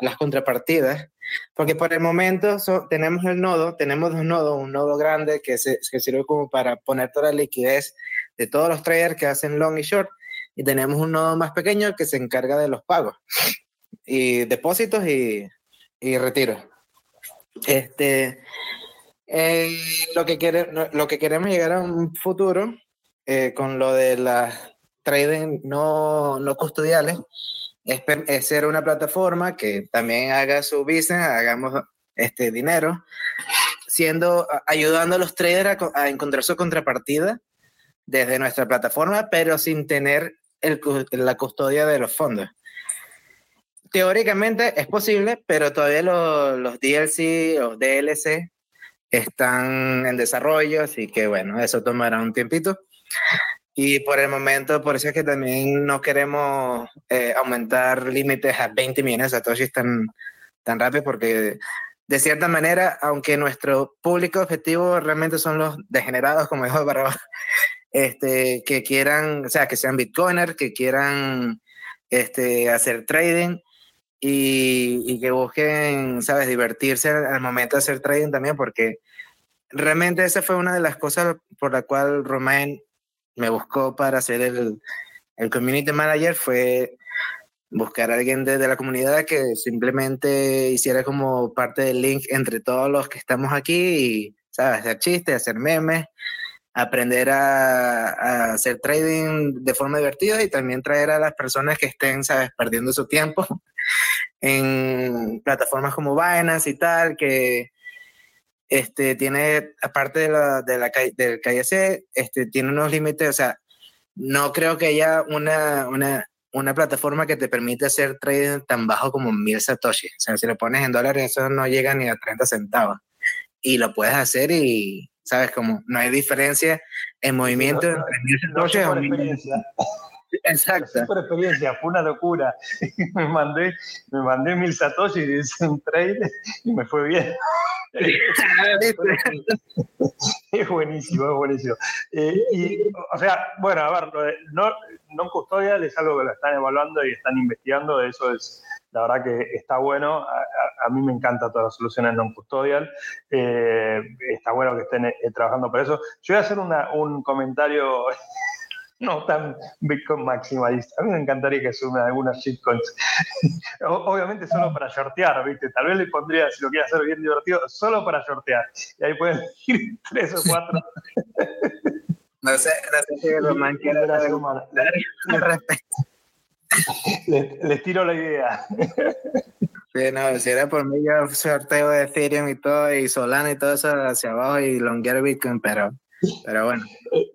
las contrapartidas, porque por el momento tenemos el nodo, tenemos dos nodos, un nodo grande que, se, sirve como para poner toda la liquidez de todos los traders que hacen long y short, y tenemos un nodo más pequeño que se encarga de los pagos, y depósitos y, y retiros. Este, eh, lo, que quiere, lo que queremos llegar a un futuro eh, con lo de las trading no, no custodiales es, es, ser una plataforma que también haga su business, hagamos este dinero siendo, ayudando a los traders a, encontrar su contrapartida desde nuestra plataforma, pero sin tener el, la custodia de los fondos. Teóricamente es posible, pero todavía los, los DLC o DLC están en desarrollo, así que bueno, eso tomará un tiempito. Y por el momento, por eso es que también no queremos eh, aumentar límites a 20 millones de satoshis tan, tan rápido, porque de cierta manera, aunque nuestro público objetivo realmente son los degenerados, como dijo Barra, este, que quieran, o sea, que sean bitcoiners, que quieran este, hacer trading y, y que busquen, sabes, divertirse al momento de hacer trading también, porque realmente esa fue una de las cosas por la cual Romain me buscó para ser el, el community manager fue buscar a alguien desde la comunidad que simplemente hiciera como parte del link entre todos los que estamos aquí y, ¿sabes? Hacer chistes, hacer memes, aprender a, hacer trading de forma divertida y también traer a las personas que estén, ¿sabes? Perdiendo su tiempo en plataformas como Binance y tal, que este, tiene, aparte de la, de la, del KIC, este, tiene unos límites, o sea, no creo que haya una, una, una plataforma que te permita hacer trading tan bajo como mil satoshi. O sea, si lo pones en dólares, eso no llega ni a 30 centavos. Y lo puedes hacer y, ¿sabes? Como no hay diferencia en movimiento no, no, entre mil satoshi no, o mil... Exacto. Por experiencia, fue una locura. me mandé, me mandé mil satoshi y hice un trade y me fue bien. es buenísimo, es buenísimo. Eh, y, o sea, bueno, a ver, no, no custodial es algo que lo están evaluando y están investigando, eso es, la verdad que está bueno. A, a, a mí me encantan todas las soluciones non custodial. Eh, está bueno que estén eh, trabajando por eso. Yo voy a hacer una, un comentario no tan Bitcoin maximalista. A mí me encantaría que sume algunas shitcoins. Obviamente solo para shortear, ¿viste? Tal vez le pondría, si lo quiere hacer bien divertido, solo para shortear. Y ahí pueden ir tres o cuatro. No sé, no sé si Román quiere les, les tiro la idea. Sí, no, si era por mí, yo sorteo de Ethereum y todo, y Solana y todo eso hacia abajo y longuear Bitcoin, pero pero bueno,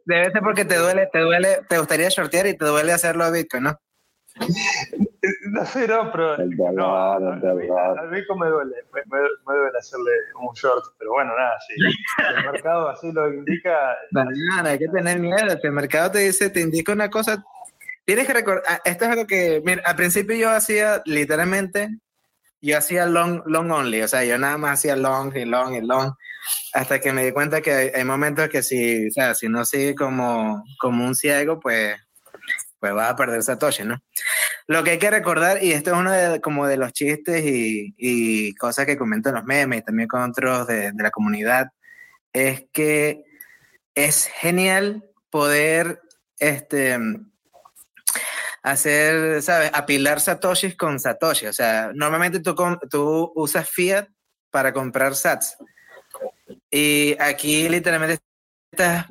debe ser porque te duele, te duele, te gustaría shortear y te duele hacerlo a Bitcoin, ¿no? No sé, no, pero el no, al Bitcoin me duele, me, me, me, duele hacerle un short, pero bueno, nada, si el mercado así lo indica. No, hay que tener miedo, si el mercado te dice, te indica una cosa, tienes que recordar, ah, esto es algo que, mira, al principio yo hacía literalmente, yo hacía long, long only, o sea, yo nada más hacía long y long y long hasta que me di cuenta que hay, hay, momentos que si, o sea, si no sigue como, como un ciego, pues, pues vas a perder Satoshi, ¿no? Lo que hay que recordar, y esto es uno de, como de los chistes y, y cosas que comentan los memes y también con otros de, de la comunidad, es que es genial poder este, hacer, ¿sabes? Apilar satoshis con satoshi. O sea, normalmente tú, tú usas fiat para comprar sats. Y aquí literalmente estás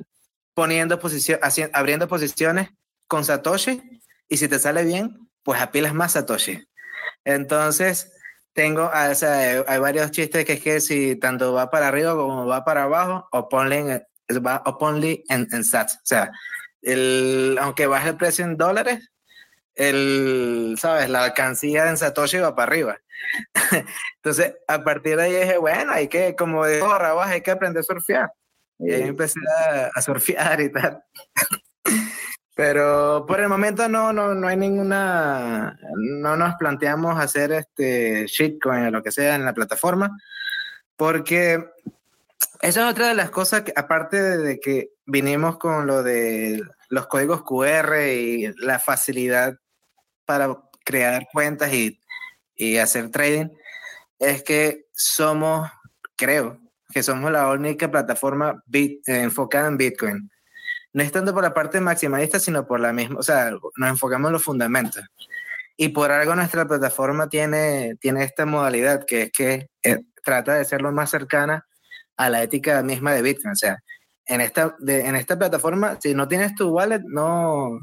poniendo posición, haciendo, abriendo posiciones con Satoshi y si te sale bien, pues apilas más Satoshi. Entonces, tengo, o sea, hay varios chistes que es que si tanto va para arriba como va para abajo, o ponle en, o ponle en, en sats. O sea, el, aunque baje el precio en dólares, el, ¿sabes? La alcancía en Satoshi va para arriba. Entonces, a partir de ahí dije, bueno, hay que, como de Rabas, hay que aprender a surfear. Y ahí empecé a, a surfear y tal. Pero por el momento no, no, no hay ninguna, no nos planteamos hacer este shitcoin o lo que sea en la plataforma, porque esa es otra de las cosas que, aparte de que vinimos con lo de los códigos QR y la facilidad para crear cuentas y y hacer trading, es que somos, creo, que somos la única plataforma bit, eh, enfocada en Bitcoin. No es tanto por la parte maximalista, sino por la misma, o sea, nos enfocamos en los fundamentos. Y por algo nuestra plataforma tiene, tiene esta modalidad, que es que eh, trata de ser lo más cercana a la ética misma de Bitcoin. O sea, en esta, de, en esta plataforma, si no tienes tu wallet, no,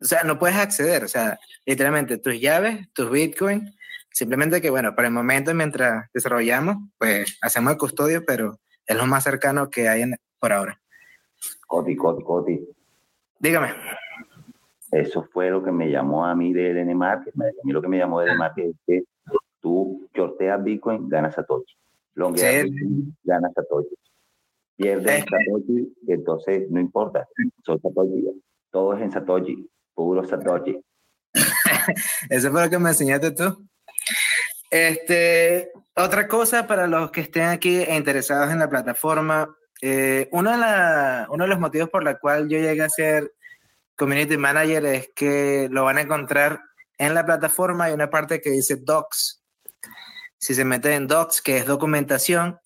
o sea, no puedes acceder. O sea, literalmente tus llaves, tus Bitcoin, Simplemente que, bueno, para el momento, mientras desarrollamos, pues hacemos el custodio, pero es lo más cercano que hay por ahora. Coti, Coti, Coti. Dígame. Eso fue lo que me llamó a mí de LN Market. A mí lo que me llamó de LN Market es que tú shorteas Bitcoin, ganas Satoshi. Longeas Sí. Bitcoin, ganas Satoshi. Pierdes Satoshi, entonces no importa. Son Satoshi. Todo es en Satoshi. Puro Satoshi. Eso fue lo que me enseñaste tú. Este, otra cosa para los que estén aquí e interesados en la plataforma, eh, uno, de la- uno de los motivos por la cual yo llegué a ser community manager es que lo van a encontrar en la plataforma. Hay una parte que dice docs. Si se meten en docs, que es documentación,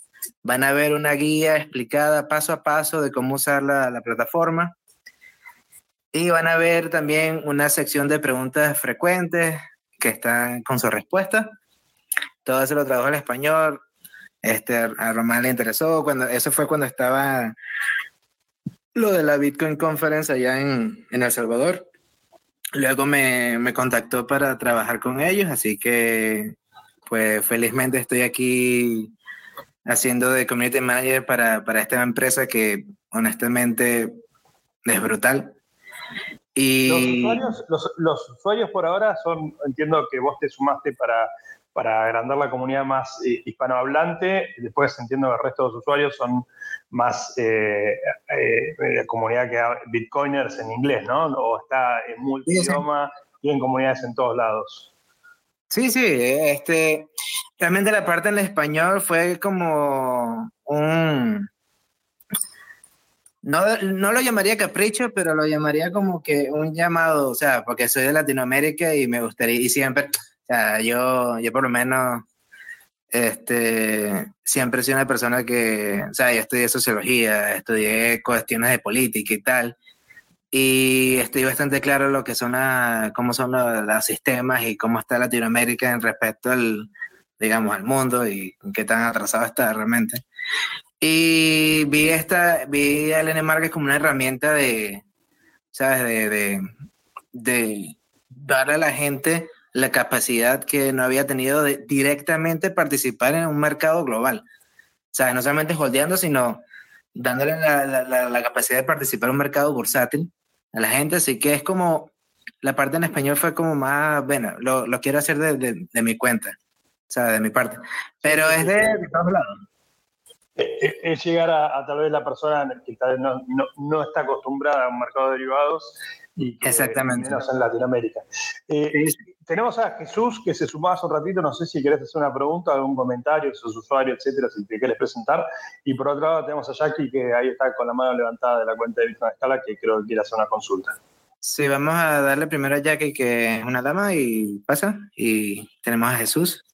van a ver una guía explicada paso a paso de cómo usar la, la plataforma. Y van a ver también una sección de preguntas frecuentes que están con su respuesta. Todo eso lo tradujo al español. Este, a Román le interesó. Cuando, eso fue cuando estaba lo de la Bitcoin Conference allá en, en El Salvador. Luego me, me contactó para trabajar con ellos, así que pues felizmente estoy aquí haciendo de community manager para, para esta empresa que honestamente es brutal. Los usuarios, los, los usuarios por ahora son, entiendo que vos te sumaste para, para agrandar la comunidad más eh, hispanohablante, después entiendo que el resto de los usuarios son más eh, eh, eh, comunidad que bitcoiners en inglés, ¿no? O está en multidioma, tienen comunidades en todos lados. Sí, sí, este, realmente la parte en español fue como un, no, no lo llamaría capricho, pero lo llamaría como que un llamado, o sea, porque soy de Latinoamérica y me gustaría, y siempre, o sea, yo, yo por lo menos, este, siempre soy una persona que, o sea, yo estudié sociología, estudié cuestiones de política y tal, y estoy bastante claro lo que son la- cómo son los, sistemas y cómo está Latinoamérica en respecto al, digamos, al mundo y qué tan atrasado está realmente. Y vi esta, vi a Elena Márquez como una herramienta de, ¿sabes? De, de, de darle a la gente la capacidad que no había tenido de directamente participar en un mercado global. O sea, no solamente holdeando, sino dándole la, la, la, la capacidad de participar en un mercado bursátil a la gente. Así que es como, la parte en español fue como más, bueno, lo, lo quiero hacer de, de, de mi cuenta, o sea, de mi parte. Pero es de, de todos lados. Es, llegar a, a, tal vez la persona que tal vez no, no, no, está acostumbrada a un mercado de derivados y que, Exactamente. menos en Latinoamérica. Eh, tenemos a Jesús que se sumaba hace un ratito, no sé si querés hacer una pregunta, algún comentario, sus usuarios, etcétera, si te quieres presentar. Y por otro lado tenemos a Jackie que ahí está con la mano levantada de la cuenta de Bitcoin Escala que creo que quiere hacer una consulta. Sí, vamos a darle primero a Jackie que es una dama y pasa. Y tenemos a Jesús.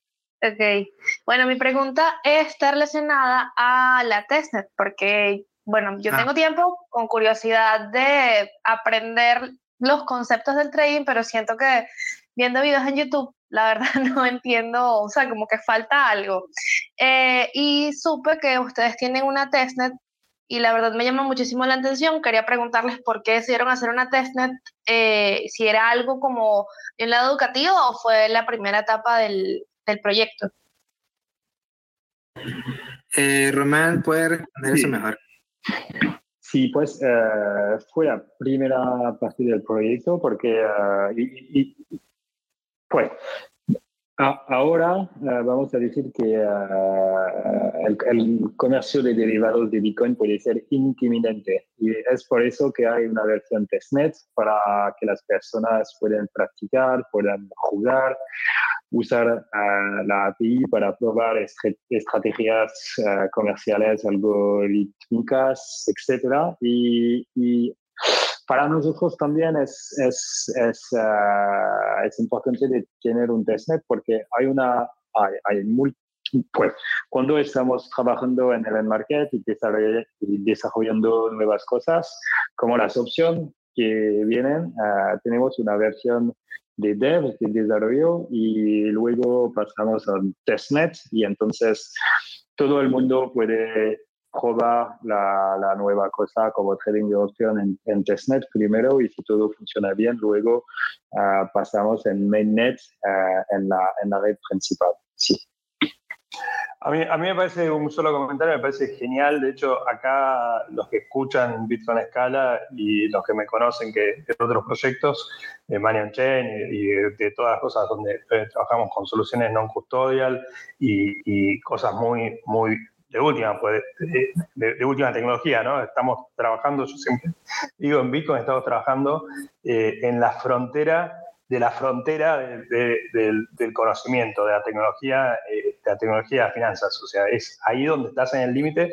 Ok. Bueno, mi pregunta está relacionada a la testnet, porque, bueno, yo ah. tengo tiempo con curiosidad de aprender los conceptos del trading, pero siento que viendo videos en YouTube, la verdad no entiendo, o sea, como que falta algo. Eh, y supe que ustedes tienen una testnet y la verdad me llamó muchísimo la atención. Quería preguntarles por qué decidieron hacer una testnet, eh, si era algo como de un lado educativo o fue la primera etapa del, del proyecto. Eh, Román, puede responder sí. eso mejor. Sí, pues uh, fue la primera parte del proyecto porque, uh, y, y, pues, a, ahora uh, vamos a decir que el, el, comercio de derivados de Bitcoin puede ser intimidante y es por eso que hay una versión testnet para que las personas puedan practicar, puedan jugar, usar uh, la API para probar est estrategias uh, comerciales algorítmicas, etc. Y, y, para nosotros también es, es, es, uh, es, importante de tener un testnet porque hay una, hay, hay multi, pues, cuando estamos trabajando en el market y desarrollando nuevas cosas, como las opciones que vienen, tenemos una versión de dev, de desarrollo, y luego pasamos a testnet y entonces todo el mundo puede probar la, nueva cosa como trading de opción en, en, testnet primero y si todo funciona bien, luego uh, pasamos en mainnet uh, en, la, en la red principal. Sí. A mí, a mí me parece un solo comentario, me parece genial. De hecho, acá los que escuchan Bitcoin Escala y los que me conocen que de otros proyectos, de Manion Chain y, de, todas las cosas donde eh, trabajamos con soluciones non custodial y, cosas muy, muy de última, pues, de, última tecnología, ¿no? Estamos trabajando, yo siempre digo, en Bitcoin estamos trabajando eh, en la frontera de la frontera del, conocimiento, de la tecnología, eh, de la tecnología de finanzas. O sea, es ahí donde estás en el límite,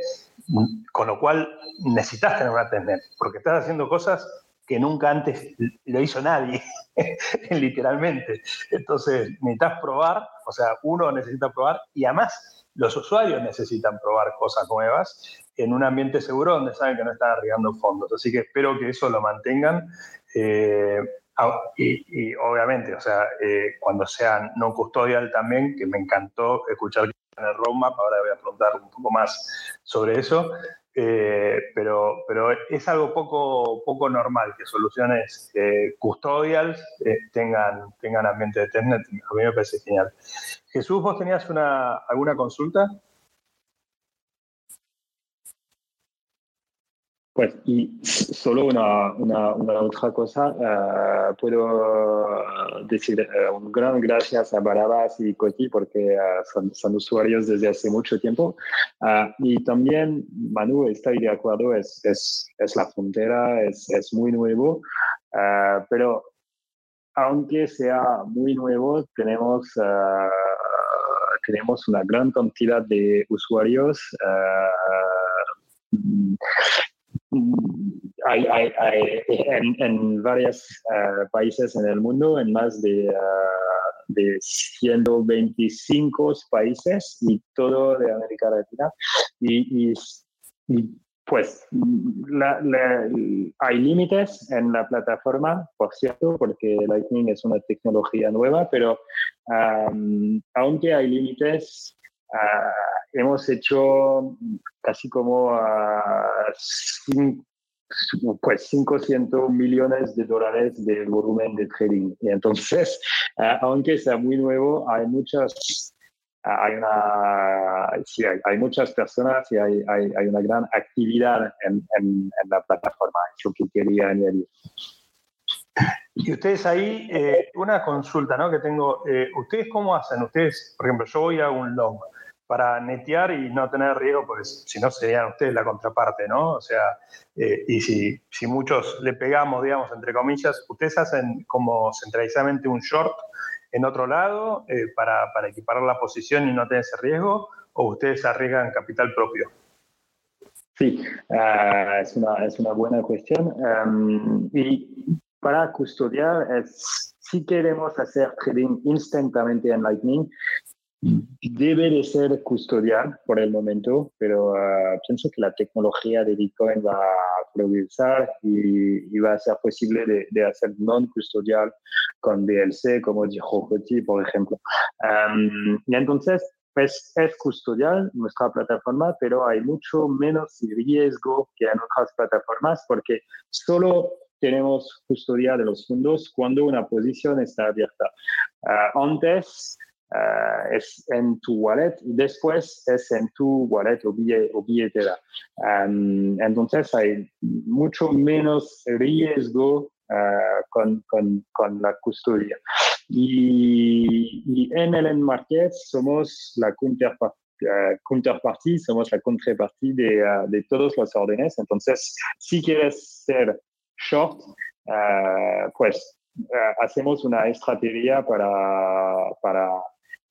con lo cual necesitas tener una tended, porque estás haciendo cosas que nunca antes lo hizo nadie, literalmente. Entonces, necesitas probar, o sea, uno necesita probar y además los usuarios necesitan probar cosas nuevas en un ambiente seguro donde saben que no están arriesgando fondos. Así que espero que eso lo mantengan. Eh, y, obviamente, o sea, eh, cuando sean no custodial también, que me encantó escuchar en el roadmap, ahora voy a preguntar un poco más sobre eso, eh, pero, pero es algo poco, poco normal que soluciones eh, custodials tengan, tengan ambiente de testnet. A mí me parece genial. Jesús, ¿vos tenías una, alguna consulta? Pues, y solo una, una, otra cosa, eh, puedo decir eh, un gran gracias a Barabas y Coti porque eh, son, son, usuarios desde hace mucho tiempo. y también, Manu, estoy de acuerdo, es, es, es la frontera, es, es muy nuevo, pero aunque sea muy nuevo, tenemos, tenemos una gran cantidad de usuarios hay, hay, en, en, varios uh, países en el mundo, en más de, uh, de 125 países y todo de América Latina. Y, pues la, hay límites en la plataforma, por cierto, porque Lightning es una tecnología nueva, pero um, aunque hay límites, Uh, hemos hecho casi como uh, pues 500 millones de dólares de volumen de trading. Y entonces, uh, aunque sea muy nuevo, hay muchas, hay, una, sí, hay, muchas personas y hay, hay, una gran actividad en, en, la plataforma. Eso que quería añadir. Y ustedes ahí, eh, una consulta ¿no? que tengo, eh, ¿ustedes cómo hacen? Ustedes, por ejemplo, yo voy a un long para netear y no tener riesgo, pues si no serían ustedes la contraparte, ¿no? O sea, eh, y si, si muchos le pegamos, digamos, entre comillas, ¿ustedes hacen como centralizadamente un short en otro lado eh, para, para equiparar la posición y no tener ese riesgo? ¿O ustedes arriesgan capital propio? Sí, uh, es, una, es una buena cuestión. Um, y para custodiar, es, si queremos hacer trading instantáneamente en Lightning, Debe de ser custodial por el momento, pero uh, pienso que la tecnología de Bitcoin va a progresar y, y va a ser posible de, de hacer non custodial con DLC, como dijo Joti, por ejemplo. Um, y entonces, pues es custodial nuestra plataforma, pero hay mucho menos riesgo que en otras plataformas porque solo tenemos custodia de los fondos cuando una posición está abierta. Uh, antes, Uh, es en tu wallet y después es en tu wallet o, o billetera. Um, entonces hay mucho menos riesgo uh, con, con, con, la custodia. Y, en el market somos la counterpart, uh, counterparty, somos la contrapartida de, de todos los órdenes. Entonces, si quieres ser short, pues hacemos una estrategia para, para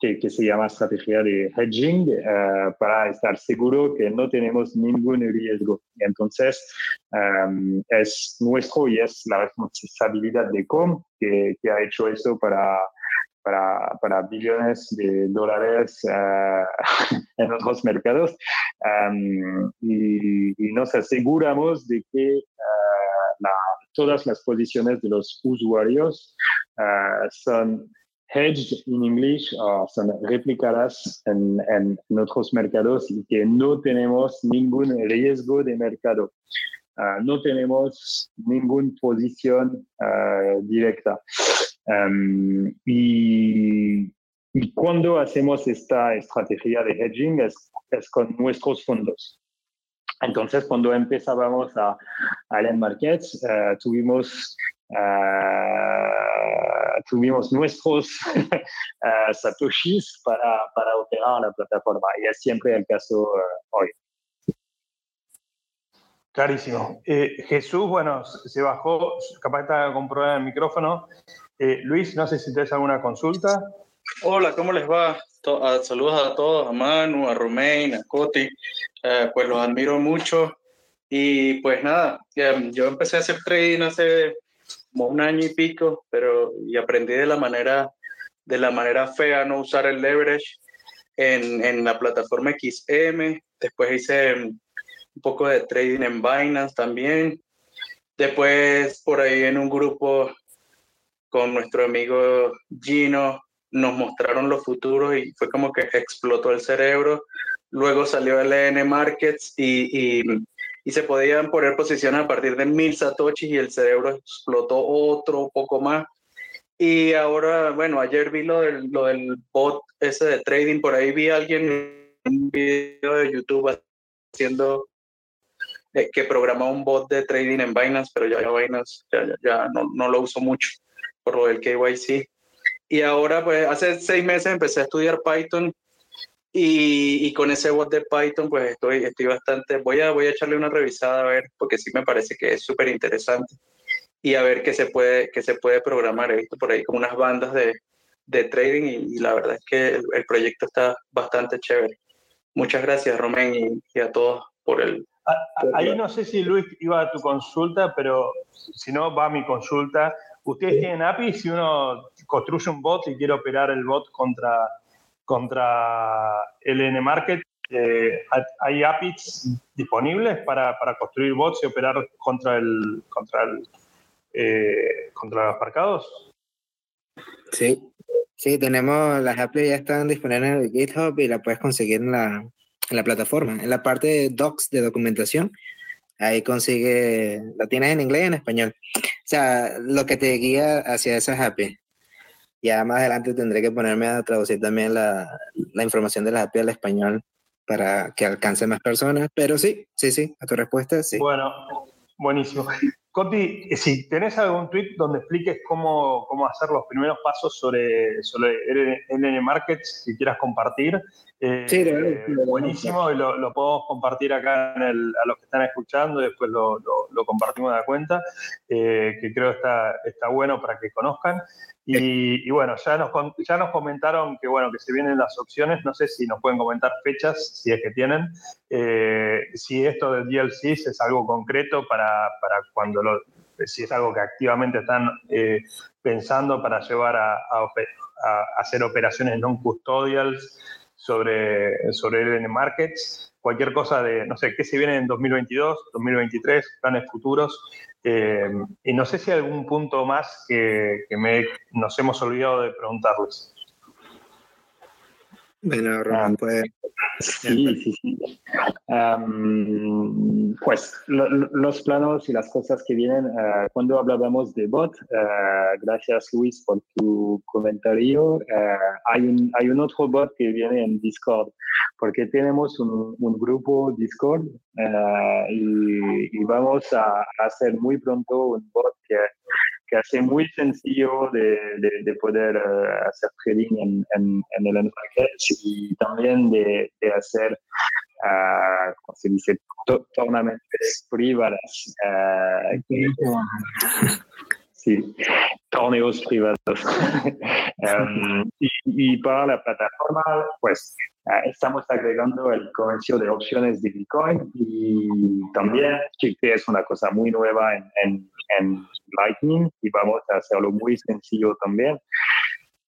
que, se llama estrategia de hedging uh, para estar seguro que no tenemos ningún riesgo. Entonces, um, es nuestro y es la responsabilidad de Com que, ha hecho eso para, para, billones de dólares uh, en otros mercados. Um, y, nos aseguramos de que uh, todas las posiciones de los usuarios son hedged in English uh, son replicadas en, en, otros mercados y que no tenemos ningún riesgo de mercado. Uh, no tenemos ninguna posición uh, directa. Um, y, y cuando hacemos esta estrategia de hedging es, con nuestros fondos. Entonces, cuando empezábamos a, a en markets, uh, tuvimos, uh, tuvimos nuestros uh, satoshis para, para operar la plataforma y es siempre el caso hoy. Clarísimo. Eh, Jesús, bueno, se bajó, capaz está con problema el micrófono. Eh, Luis, no sé si tienes alguna consulta. Hola, ¿cómo les va? Saludos a todos, a Manu, a Romain, a Coti. Eh, pues los admiro mucho. Y pues nada, yo empecé a hacer trading hace un año y pico, pero y aprendí de la manera, de la manera fea no usar el leverage en, en la plataforma XM. Después hice un poco de trading en Binance también. Después por ahí en un grupo con nuestro amigo Gino nos mostraron los futuros y fue como que explotó el cerebro. Luego salió el N Markets y, y, se podían poner posiciones a partir de mil satoshis y el cerebro explotó otro poco más. Y ahora, bueno, ayer vi lo del, lo del bot ese de trading, por ahí vi a alguien en un video de YouTube haciendo eh, que programa un bot de trading en Binance, pero ya, ya Binance ya, ya, ya no, no, lo uso mucho por lo del KYC. Y ahora, pues hace seis meses empecé a estudiar Python y, y, con ese bot de Python, pues estoy, estoy bastante, voy a, voy a echarle una revisada a ver, porque sí me parece que es súper interesante y a ver qué se puede, qué se puede programar. He visto por ahí como unas bandas de, de trading y, y, la verdad es que el, el, proyecto está bastante chévere. Muchas gracias, Romén, y, y a todos por el... Ahí no sé si Luis iba a tu consulta, pero si no, va a mi consulta ustedes tienen API, si uno construye un bot y quiere operar el bot contra, contra LN Market, ¿hay APIs disponibles para, para, construir bots y operar contra, el, contra, el, eh, contra los mercados? Sí, sí, tenemos las APIs ya están disponibles en el GitHub y la puedes conseguir en la, en la plataforma, en la parte de docs de documentación Ahí consigue, lo tienes en inglés y en español. O sea, lo que te guía hacia esas API. Ya más adelante tendré que ponerme a traducir también la, la información de las API al español para que alcance más personas. Pero sí, sí, sí, a tu respuesta, sí. Bueno, buenísimo. Coti, si tenés algún tweet donde expliques cómo, cómo hacer los primeros pasos sobre, sobre LN Markets que quieras compartir, eh, sí, eh, buenísimo, y lo, lo, podemos compartir acá el, a los que están escuchando y después lo, lo, lo compartimos de la cuenta, eh, que creo está, está bueno para que conozcan. Y, y, bueno, ya nos, ya nos comentaron que, bueno, que se vienen las opciones, no sé si nos pueden comentar fechas, si es que tienen, eh, si esto de DLCs es algo concreto para, para cuando lo, si es algo que activamente están eh, pensando para llevar a, a, a hacer operaciones non-custodials sobre, sobre LN Markets, cualquier cosa de, no sé, qué se viene en 2022, 2023, planes futuros, eh, y no sé si hay algún punto más que, que me, nos hemos olvidado de preguntarles. Bueno, Román, pues... Sí, sí, sí. Um, pues lo, los planos y las cosas que vienen, uh, cuando hablábamos de bot, uh, gracias Luis por tu comentario, uh, hay, un, hay un otro bot que viene en Discord, porque tenemos un, un grupo Discord y, y, vamos a hacer muy pronto un bot que que hace muy sencillo de, de, de poder uh, hacer trading en, en, en, el market y también de, de hacer, uh, ¿cómo se dice?, tornamentos privadas. Uh, sí, torneos privados. um, y, y, para la plataforma, pues estamos agregando el comercio de opciones de Bitcoin y también que es una cosa muy nueva en, en, en Lightning y vamos a hacerlo muy sencillo también.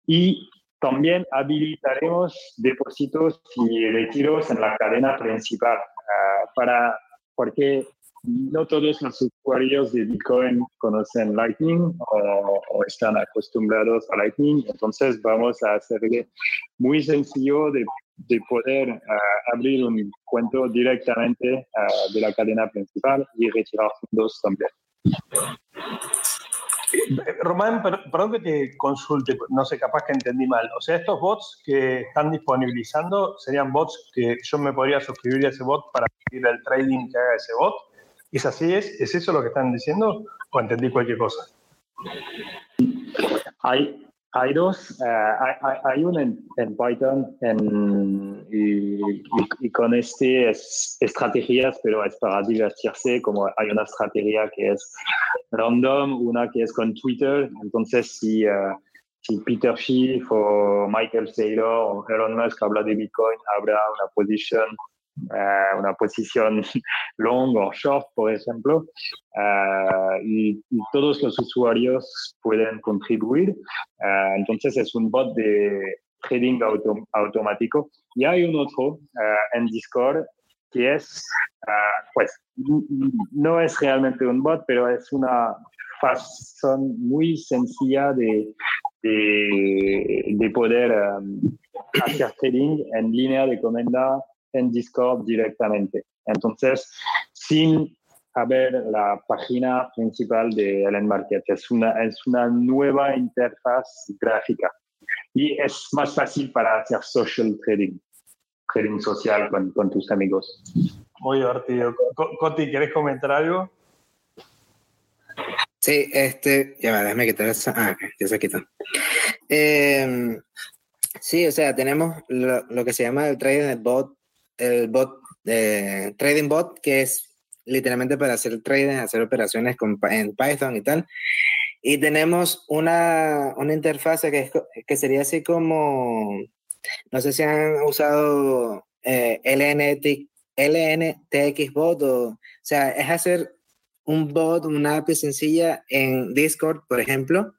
Y también habilitaremos depósitos y retiros en la cadena principal uh, para, porque no todos los usuarios de Bitcoin conocen Lightning o, o, están acostumbrados a Lightning. Entonces vamos a hacerle muy sencillo de, de poder uh, abrir un cuento directamente uh, de la cadena principal y retirar fondos también. Román, perdón que te consulte, no sé, capaz que entendí mal. O sea, estos bots que están disponibilizando serían bots que yo me podría suscribir a ese bot para seguir el trading que haga ese bot. ¿Es así? ¿Es, ¿Es eso lo que están diciendo? ¿O entendí cualquier cosa? Hay, hay dos, eh, hay, hay, uno en, Python y, con este es estrategias, pero es para divertirse, como hay una estrategia que es random, una que es con Twitter, entonces si, eh, si Peter Schiff o Michael Saylor o Elon Musk habla de Bitcoin, habrá una posición eh, una posición long o short, por ejemplo, eh, y, todos los usuarios pueden contribuir. Eh, entonces es un bot de trading automático. Y hay un otro en Discord que es, pues, no es realmente un bot, pero es una razón muy sencilla de, de, de poder hacer trading en línea de comanda en Discord directamente. Entonces, sin haber la página principal de Ellen Market, es una, es una nueva interfaz gráfica y es más fácil para hacer social trading, trading social con, con tus amigos. Muy divertido. Coti, ¿quieres comentar algo? Sí, este, ya va, déjame quitar esa. Ah, ya se quitó. Eh, sí, o sea, tenemos lo, lo, que se llama el trading bot el bot, eh, Trading Bot, que es literalmente para hacer trading, hacer operaciones con, en Python y tal. Y tenemos una, una interfaz que, que sería así como, no sé si han usado eh, LNT, LNTX Bot, o, o sea, es hacer un bot, una API sencilla en Discord, por ejemplo,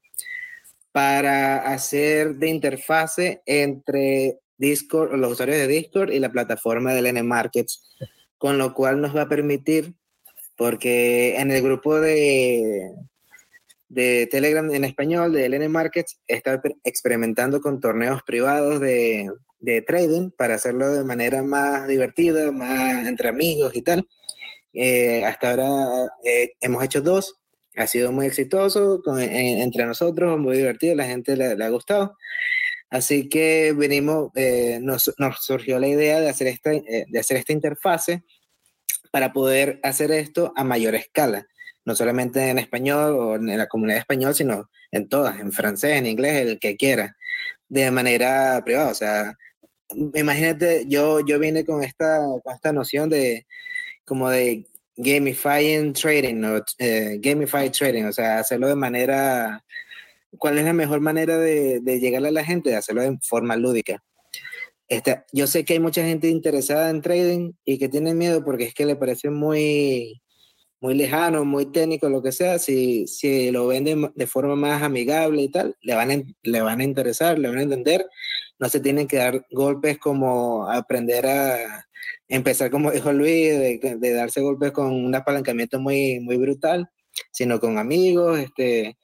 para hacer de interfase entre Discord, los usuarios de Discord y la plataforma del N Markets, con lo cual nos va a permitir, porque en el grupo de, de Telegram en español de N Markets está experimentando con torneos privados de, de, trading para hacerlo de manera más divertida, más entre amigos y tal. Eh, hasta ahora eh, hemos hecho dos, ha sido muy exitoso entre nosotros, muy divertido, la gente le ha gustado. Así que venimos, eh, nos, nos, surgió la idea de hacer, esta, eh, de hacer esta interfase para poder hacer esto a mayor escala, no solamente en español o en la comunidad español, sino en todas, en francés, en inglés, el que quiera, de manera privada. O sea, imagínate, yo, yo vine con esta, con esta noción de como de gamifying trading, o eh, gamified trading, o sea, hacerlo de manera ¿Cuál es la mejor manera de, de llegarle a la gente? De hacerlo de forma lúdica. Este, yo sé que hay mucha gente interesada en trading y que tiene miedo porque es que le parece muy, muy lejano, muy técnico, lo que sea. Si, si lo venden de forma más amigable y tal, le van, a, le van a interesar, le van a entender. No se tienen que dar golpes como aprender a empezar, como dijo Luis, de, de darse golpes con un apalancamiento muy, muy brutal, sino con amigos, este,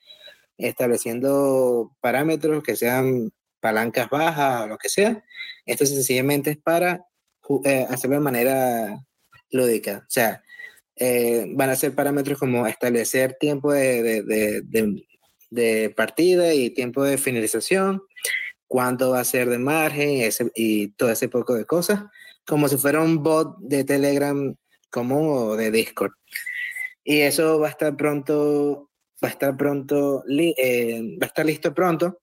estableciendo parámetros que sean palancas bajas o lo que sea. Esto sencillamente es para eh, hacerlo de manera lúdica. O sea, eh, van a ser parámetros como establecer tiempo de, de, de, partida y tiempo de finalización, cuánto va a ser de margen y todo ese poco de cosas, como si fuera un bot de Telegram común o de Discord. Y eso va a estar pronto va a estar pronto, eh, va a estar listo pronto.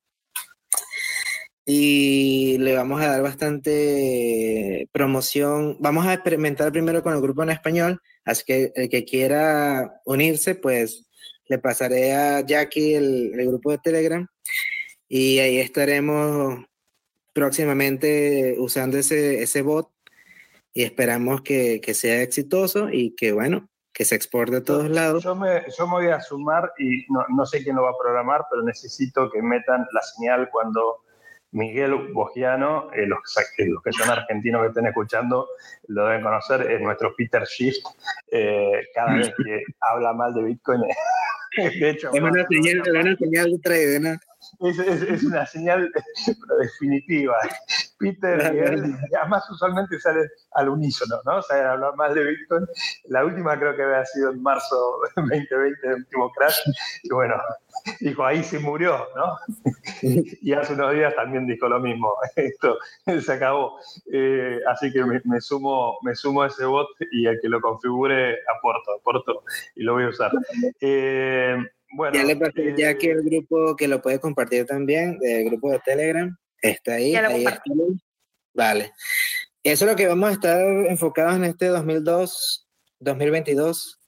Y le vamos a dar bastante promoción. Vamos a experimentar primero con el grupo en español, así que el que quiera unirse, pues le pasaré a Jackie el, grupo de Telegram. Y ahí estaremos próximamente usando ese, ese bot. Y esperamos que, que sea exitoso y que, bueno, que se exporte a todos lados. Yo me, yo me voy a sumar y no, no, sé quién lo va a programar, pero necesito que metan la señal cuando Miguel Bogiano, eh, los, los, que son argentinos que estén escuchando lo deben conocer, es nuestro Peter Shift. Eh, cada vez que habla mal de Bitcoin, de hecho, es una señal, una señal de trade, ¿no? Es, es, una señal definitiva. Peter y él, además usualmente sale al unísono, ¿no? O sea, hablar más de Bitcoin. La última creo que había sido en marzo 2020, el último crash. Y bueno, dijo, ahí se murió, ¿no? y hace unos días también dijo lo mismo, esto se acabó. Eh, así que me, sumo, me sumo a ese bot y el que lo configure aporto, aporto y lo voy a usar. Eh, bueno, ya le pasé ya que el grupo que lo puede compartir también, el grupo de Telegram, está ahí. ahí Vale. Eso es lo que vamos a estar enfocados en este 2002, 2022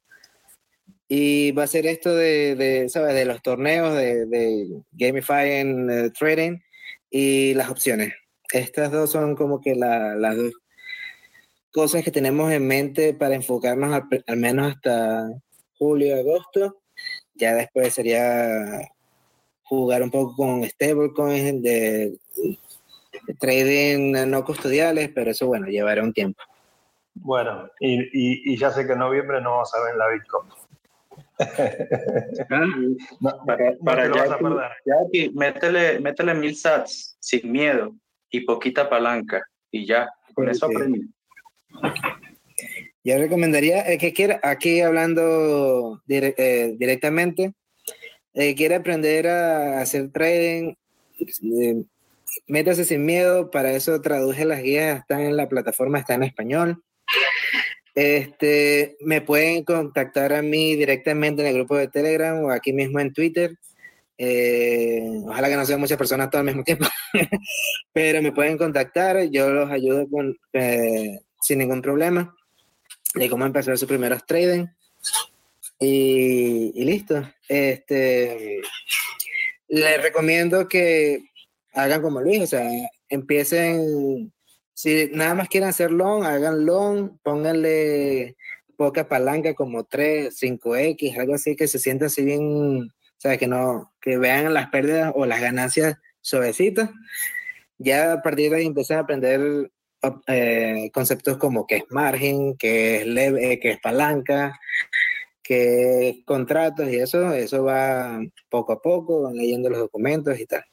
y va a ser esto de, de ¿sabes? De los torneos, de, de gamifying uh, trading y las opciones. Estas dos son como que la, las dos cosas que tenemos en mente para enfocarnos al, menos hasta julio, agosto. Ya después sería jugar un poco con stablecoins de, de trading no custodiales, pero eso, bueno, llevará un tiempo. Bueno, y, y, y, ya sé que en noviembre no vamos a ver la Bitcoin para, para ya, métele, métele mil sats sin miedo y poquita palanca y ya, con eso aprende. Yo recomendaría el que quiera, aquí hablando eh, directamente, el que quiera aprender a hacer trading, eh, métase sin miedo, para eso traduje las guías, están en la plataforma, está en español. Este, me pueden contactar a mí directamente en el grupo de Telegram o aquí mismo en Twitter. Eh, ojalá que no sean muchas personas todo al mismo tiempo, pero me pueden contactar, yo los ayudo con, eh, sin ningún problema de cómo empezar sus primeros trading. Y, listo. Este, les recomiendo que hagan como Luis, o sea, empiecen si nada más quieren hacer long, hagan long, pónganle poca palanca como 3, 5X, algo así que se sienta así bien, o sea, que no, que vean las pérdidas o las ganancias suavecitas. Ya a partir de ahí empiezan a aprender eh, conceptos como qué es margen, qué es leve, qué es palanca, qué es contratos y eso, eso va poco a poco, van leyendo los documentos y tal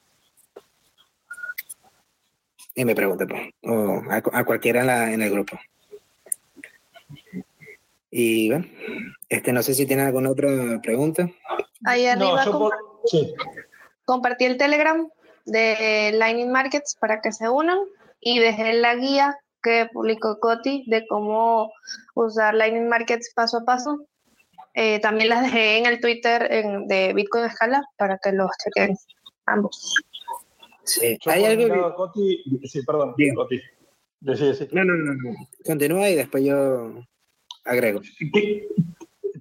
y me pregunte, pues, o a, cualquiera en, la, en, el grupo. Y bueno, este, no sé si tiene alguna otra pregunta. Ahí arriba compartí el Telegram de Lightning Markets para que se unan y dejé la guía que publicó Coti de cómo usar Lightning Markets paso a paso. Eh, también las dejé en el Twitter en, de Bitcoin Escala para que los chequen ambos. Sí, hay algo sí, perdón, Coti. No, no, no, no. Continúa y después yo agrego.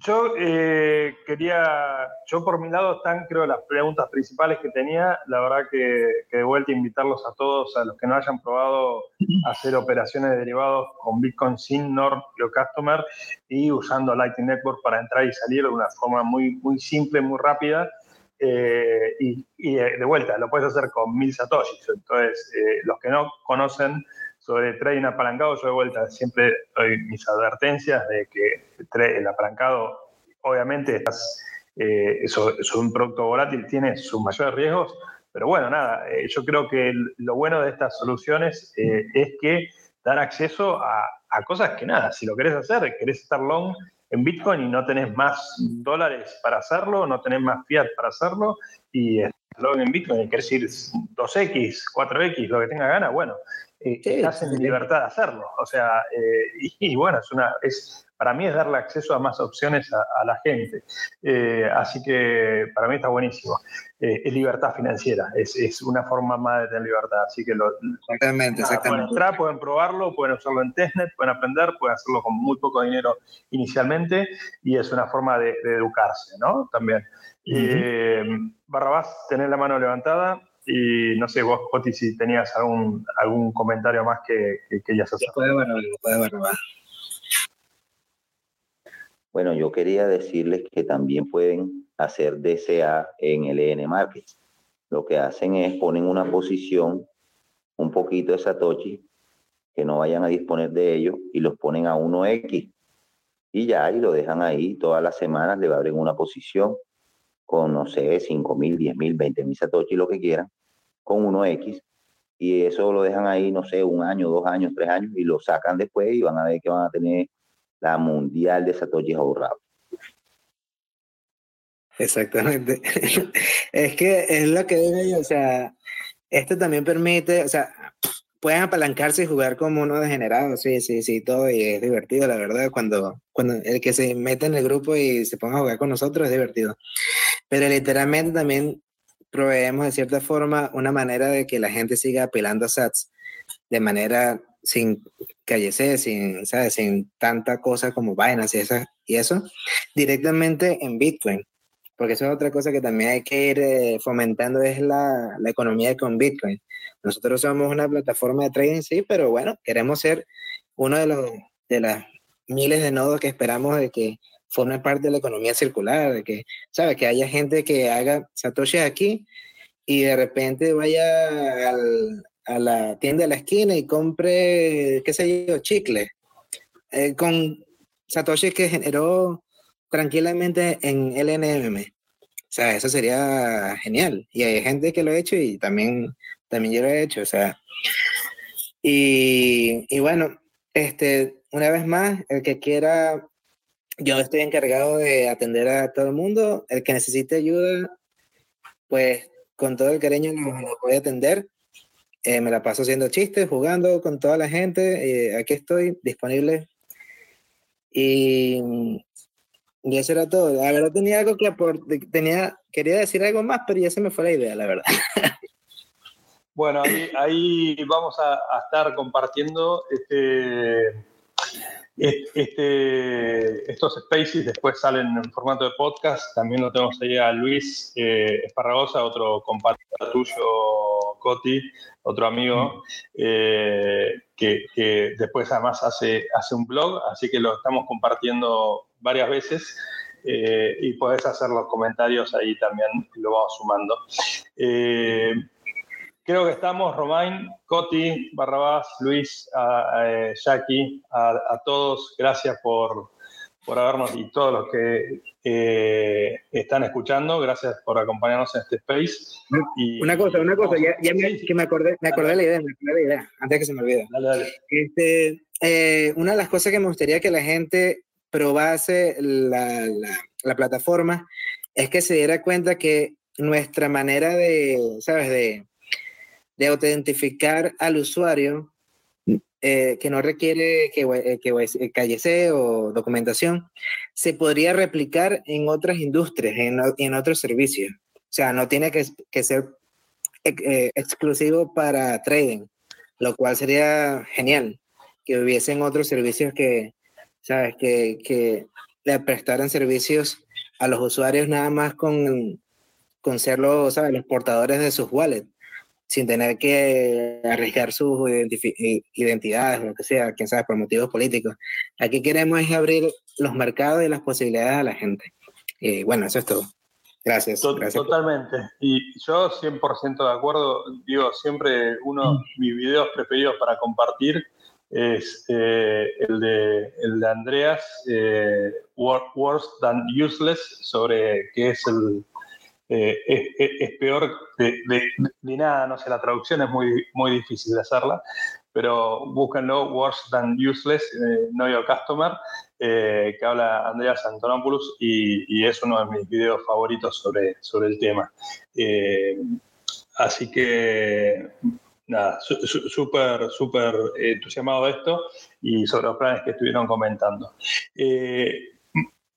Yo eh, quería, yo por mi lado están creo las preguntas principales que tenía, la verdad que, de vuelta invitarlos a todos, a los que no hayan probado hacer operaciones de derivados con Bitcoin sin NOR Customer y usando Lightning Network para entrar y salir de una forma muy, muy simple, muy rápida eh, y, eh, de vuelta, lo puedes hacer con mil satoshis. Entonces, eh, los que no conocen sobre trading apalancado, yo de vuelta siempre doy mis advertencias de que el apalancado, obviamente, eso, es un producto volátil, tiene sus mayores riesgos, pero bueno, nada, yo creo que lo bueno de estas soluciones es que dan acceso a, a cosas que nada, si lo querés hacer, querés estar long, en Bitcoin y no tenés más dólares para hacerlo, no tenés más fiat para hacerlo y luego en Bitcoin, querés ir 2X, 4X, lo que tenga gana, bueno, eh, estás en libertad de hacerlo. O sea, eh, y, bueno, es una, es, para mí es darle acceso a más opciones a, la gente. Eh, así que para mí está buenísimo. es libertad financiera, es, es, una forma más de tener libertad. Así que lo, exactamente, exactamente. Pueden entrar, pueden probarlo, pueden usarlo en testnet, pueden aprender, pueden hacerlo con muy poco dinero inicialmente y es una forma de, educarse, ¿no? También. Barrabás, tener la mano levantada. Y no sé, vos, Joti, si tenías algún, algún comentario más que, que querías hacer. Puede puede Bueno, yo quería decirles que también pueden hacer DCA en el EN Markets. Lo que hacen es ponen una posición, un poquito de Satoshi, que no vayan a disponer de ellos, y los ponen a 1X. Y ya, y lo dejan ahí todas las semanas, le abren una posición con, no sé, 5 mil, 10 mil, 20 mil Satoshi, lo que quieran, con 1X, y eso lo dejan ahí, no sé, un año, dos años, tres años, y lo sacan después y van a ver que van a tener la mundial de Satoshi ahorrados. Exactamente. es que es lo que digo yo, o sea, esto también permite, o sea, pueden apalancarse y jugar como uno degenerado, sí, sí, sí, todo, y es divertido, la verdad, cuando, cuando el que se mete en el grupo y se ponga a jugar con nosotros es divertido. Pero literalmente también proveemos de cierta forma una manera de que la gente siga apelando a sats de manera sin callecer, sin, ¿sabes? sin tanta cosa como vainas y, esa, y eso, directamente en Bitcoin. Porque eso es otra cosa que también hay que ir eh, fomentando, es la, la economía con Bitcoin. Nosotros somos una plataforma de trading, sí, pero bueno, queremos ser uno de los de las miles de nodos que esperamos de que forme parte de la economía circular, de que, ¿sabes? Que haya gente que haga satoshi aquí y de repente vaya a la tienda de la esquina y compre, qué sé yo, chicle, eh, con satoshi que generó tranquilamente en LNM. O sea, eso sería genial. Y hay gente que lo ha hecho y también, también yo lo he hecho. O sea, y, y bueno, este, una vez más, el que quiera, yo estoy encargado de atender a todo el mundo. El que necesite ayuda, pues con todo el cariño lo, voy a atender. Eh, me la paso haciendo chistes, jugando con toda la gente. aquí estoy disponible. Y, y, eso era todo. La verdad tenía algo que tenía, quería decir algo más, pero ya se me fue la idea, la verdad. Bueno, ahí, ahí vamos a, a, estar compartiendo este, este, estos spaces después salen en formato de podcast. También lo tenemos ahí a Luis eh, Esparragosa, otro compañero tuyo, Coti, otro amigo, eh, que, que, después además hace, hace un blog, así que lo estamos compartiendo varias veces. Eh, y puedes hacer los comentarios ahí también, lo vamos sumando. Eh, Creo que estamos, Romain, Coti, Barrabás, Luis, a, a Jackie, a, todos, gracias por, por habernos y todos los que eh, están escuchando, gracias por acompañarnos en este space. Y, una cosa, una cosa, ya, ya me, que me acordé, me acordé la idea, me acordé la idea, antes que se me olvide. Dale, dale. Este, eh, una de las cosas que me gustaría que la gente probase la, la, la plataforma es que se diera cuenta que nuestra manera de, ¿sabes? De, de autentificar al usuario eh, que no requiere que, eh, que, eh, o documentación, se podría replicar en otras industrias, en, en otros servicios. O sea, no tiene que, ser exclusivo para trading, lo cual sería genial, que hubiesen otros servicios que, ¿sabes? Que, le prestaran servicios a los usuarios nada más con, con ser ¿sabes? los portadores de sus wallets sin tener que arriesgar sus identidades o lo que sea, quién sabe, por motivos políticos. Aquí queremos es abrir los mercados y las posibilidades a la gente. Y bueno, eso es todo. Gracias. Totalmente. Y yo 100% de acuerdo. Digo, siempre uno de mis videos preferidos para compartir es eh, el, de, el de Andreas, eh, Worse Than Useless, sobre qué es el, eh, es, peor de, nada, no sé, la traducción es muy, muy difícil de hacerla, pero búsquenlo, Worse Than Useless, eh, Know Your Customer, eh, que habla Andreas Antonopoulos y, y, es uno de mis videos favoritos sobre, sobre el tema. así que, nada, súper, súper entusiasmado de esto y sobre los planes que estuvieron comentando.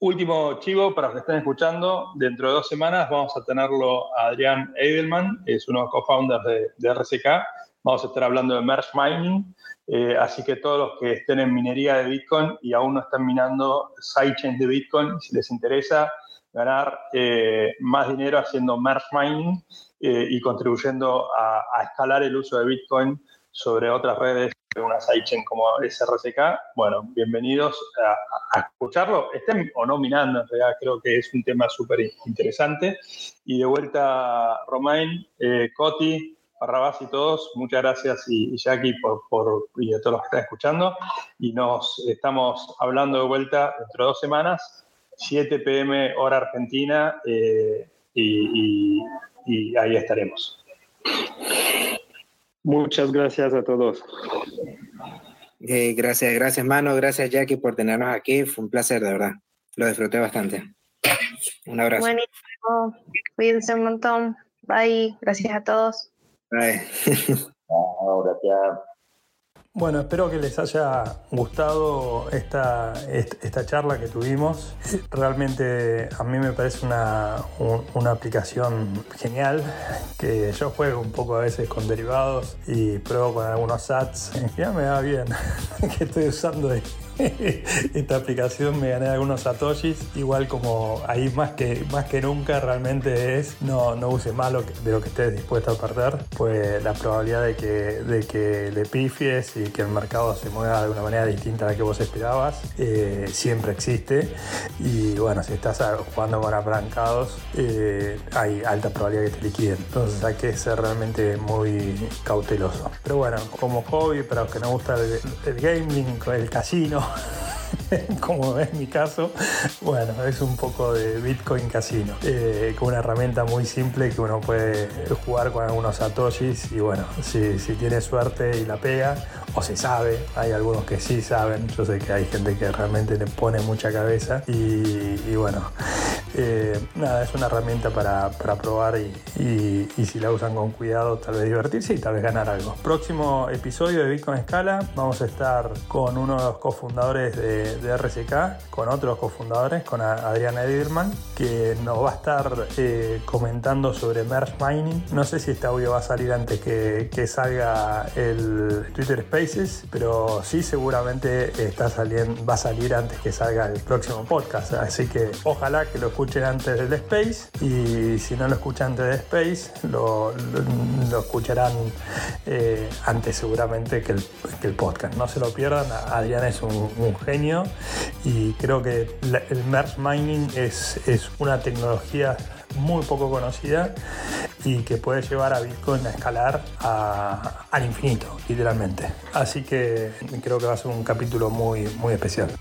Último chivo para los que estén escuchando, dentro de dos semanas vamos a tenerlo a Adrián Edelman, es uno de los co-founders de, RCK. Vamos a estar hablando de merge mining, eh, así que todos los que estén en minería de Bitcoin y aún no están minando sidechains de Bitcoin, si les interesa ganar eh, más dinero haciendo merge mining eh, y contribuyendo a escalar el uso de Bitcoin sobre otras redes una sidechain como SRCK, bueno, bienvenidos a, escucharlo. Estén o no minando, en realidad creo que es un tema súper interesante. Y de vuelta, Romain, eh, Coti, Barrabás y todos, muchas gracias y, Jackie por, por, y a todos los que están escuchando. Y nos estamos hablando de vuelta dentro de dos semanas, 7 pm hora argentina, eh, y, y ahí estaremos. Muchas gracias a todos. Eh, gracias, gracias, mano. Gracias, Jackie, por tenernos aquí. Fue un placer, de verdad. Lo disfruté bastante. Un abrazo. Buenísimo. Cuídense un montón. Bye. Gracias a todos. Bye. Chao, gracias. Bueno, espero que les haya gustado esta, est- esta charla que tuvimos. Realmente a mí me parece una, un- una aplicación genial, que yo juego un poco a veces con derivados y pruebo con algunos sats. En general me va bien que estoy usando esta aplicación, me gané algunos satoshis. Igual como ahí más que, más que nunca realmente es no, no use más de lo que estés dispuesto a perder, pues la probabilidad de que, de que le pifies y que el mercado se mueva de una manera distinta a la que vos esperabas eh, siempre existe. Y bueno, si estás jugando con apalancado, eh, hay alta probabilidad que te liquiden. Entonces hay que ser realmente muy cauteloso. Pero bueno, como hobby, para los que nos gusta el, el gaming, el casino, como es mi caso, bueno, es un poco de Bitcoin Casino, eh, con una herramienta muy simple que uno puede jugar con algunos satoshis y bueno, si, si tiene suerte y la pega, o se sabe, hay algunos que sí saben, yo sé que hay gente que realmente le pone mucha cabeza y, bueno, eh, nada, es una herramienta para, probar y, si la usan con cuidado, tal vez divertirse y tal vez ganar algo. Próximo episodio de Bitcoin Escala, vamos a estar con uno de los cofundadores de, de RSK, con otros cofundadores, con a- Adrián Edirman, que nos va a estar eh, comentando sobre Merge Mining. No sé si este audio va a salir antes que, salga el Twitter Pero sí seguramente está saliendo, va a salir antes que salga el próximo podcast. Así que ojalá que lo escuchen antes del Space y si no lo escuchan antes del Space, lo, escucharán eh, antes seguramente que el, que el podcast. No se lo pierdan, Adrián es un, genio y creo que el merge mining es una tecnología muy poco conocida y que puede llevar a Bitcoin a escalar al infinito, literalmente. Así que creo que va a ser un capítulo muy, muy especial.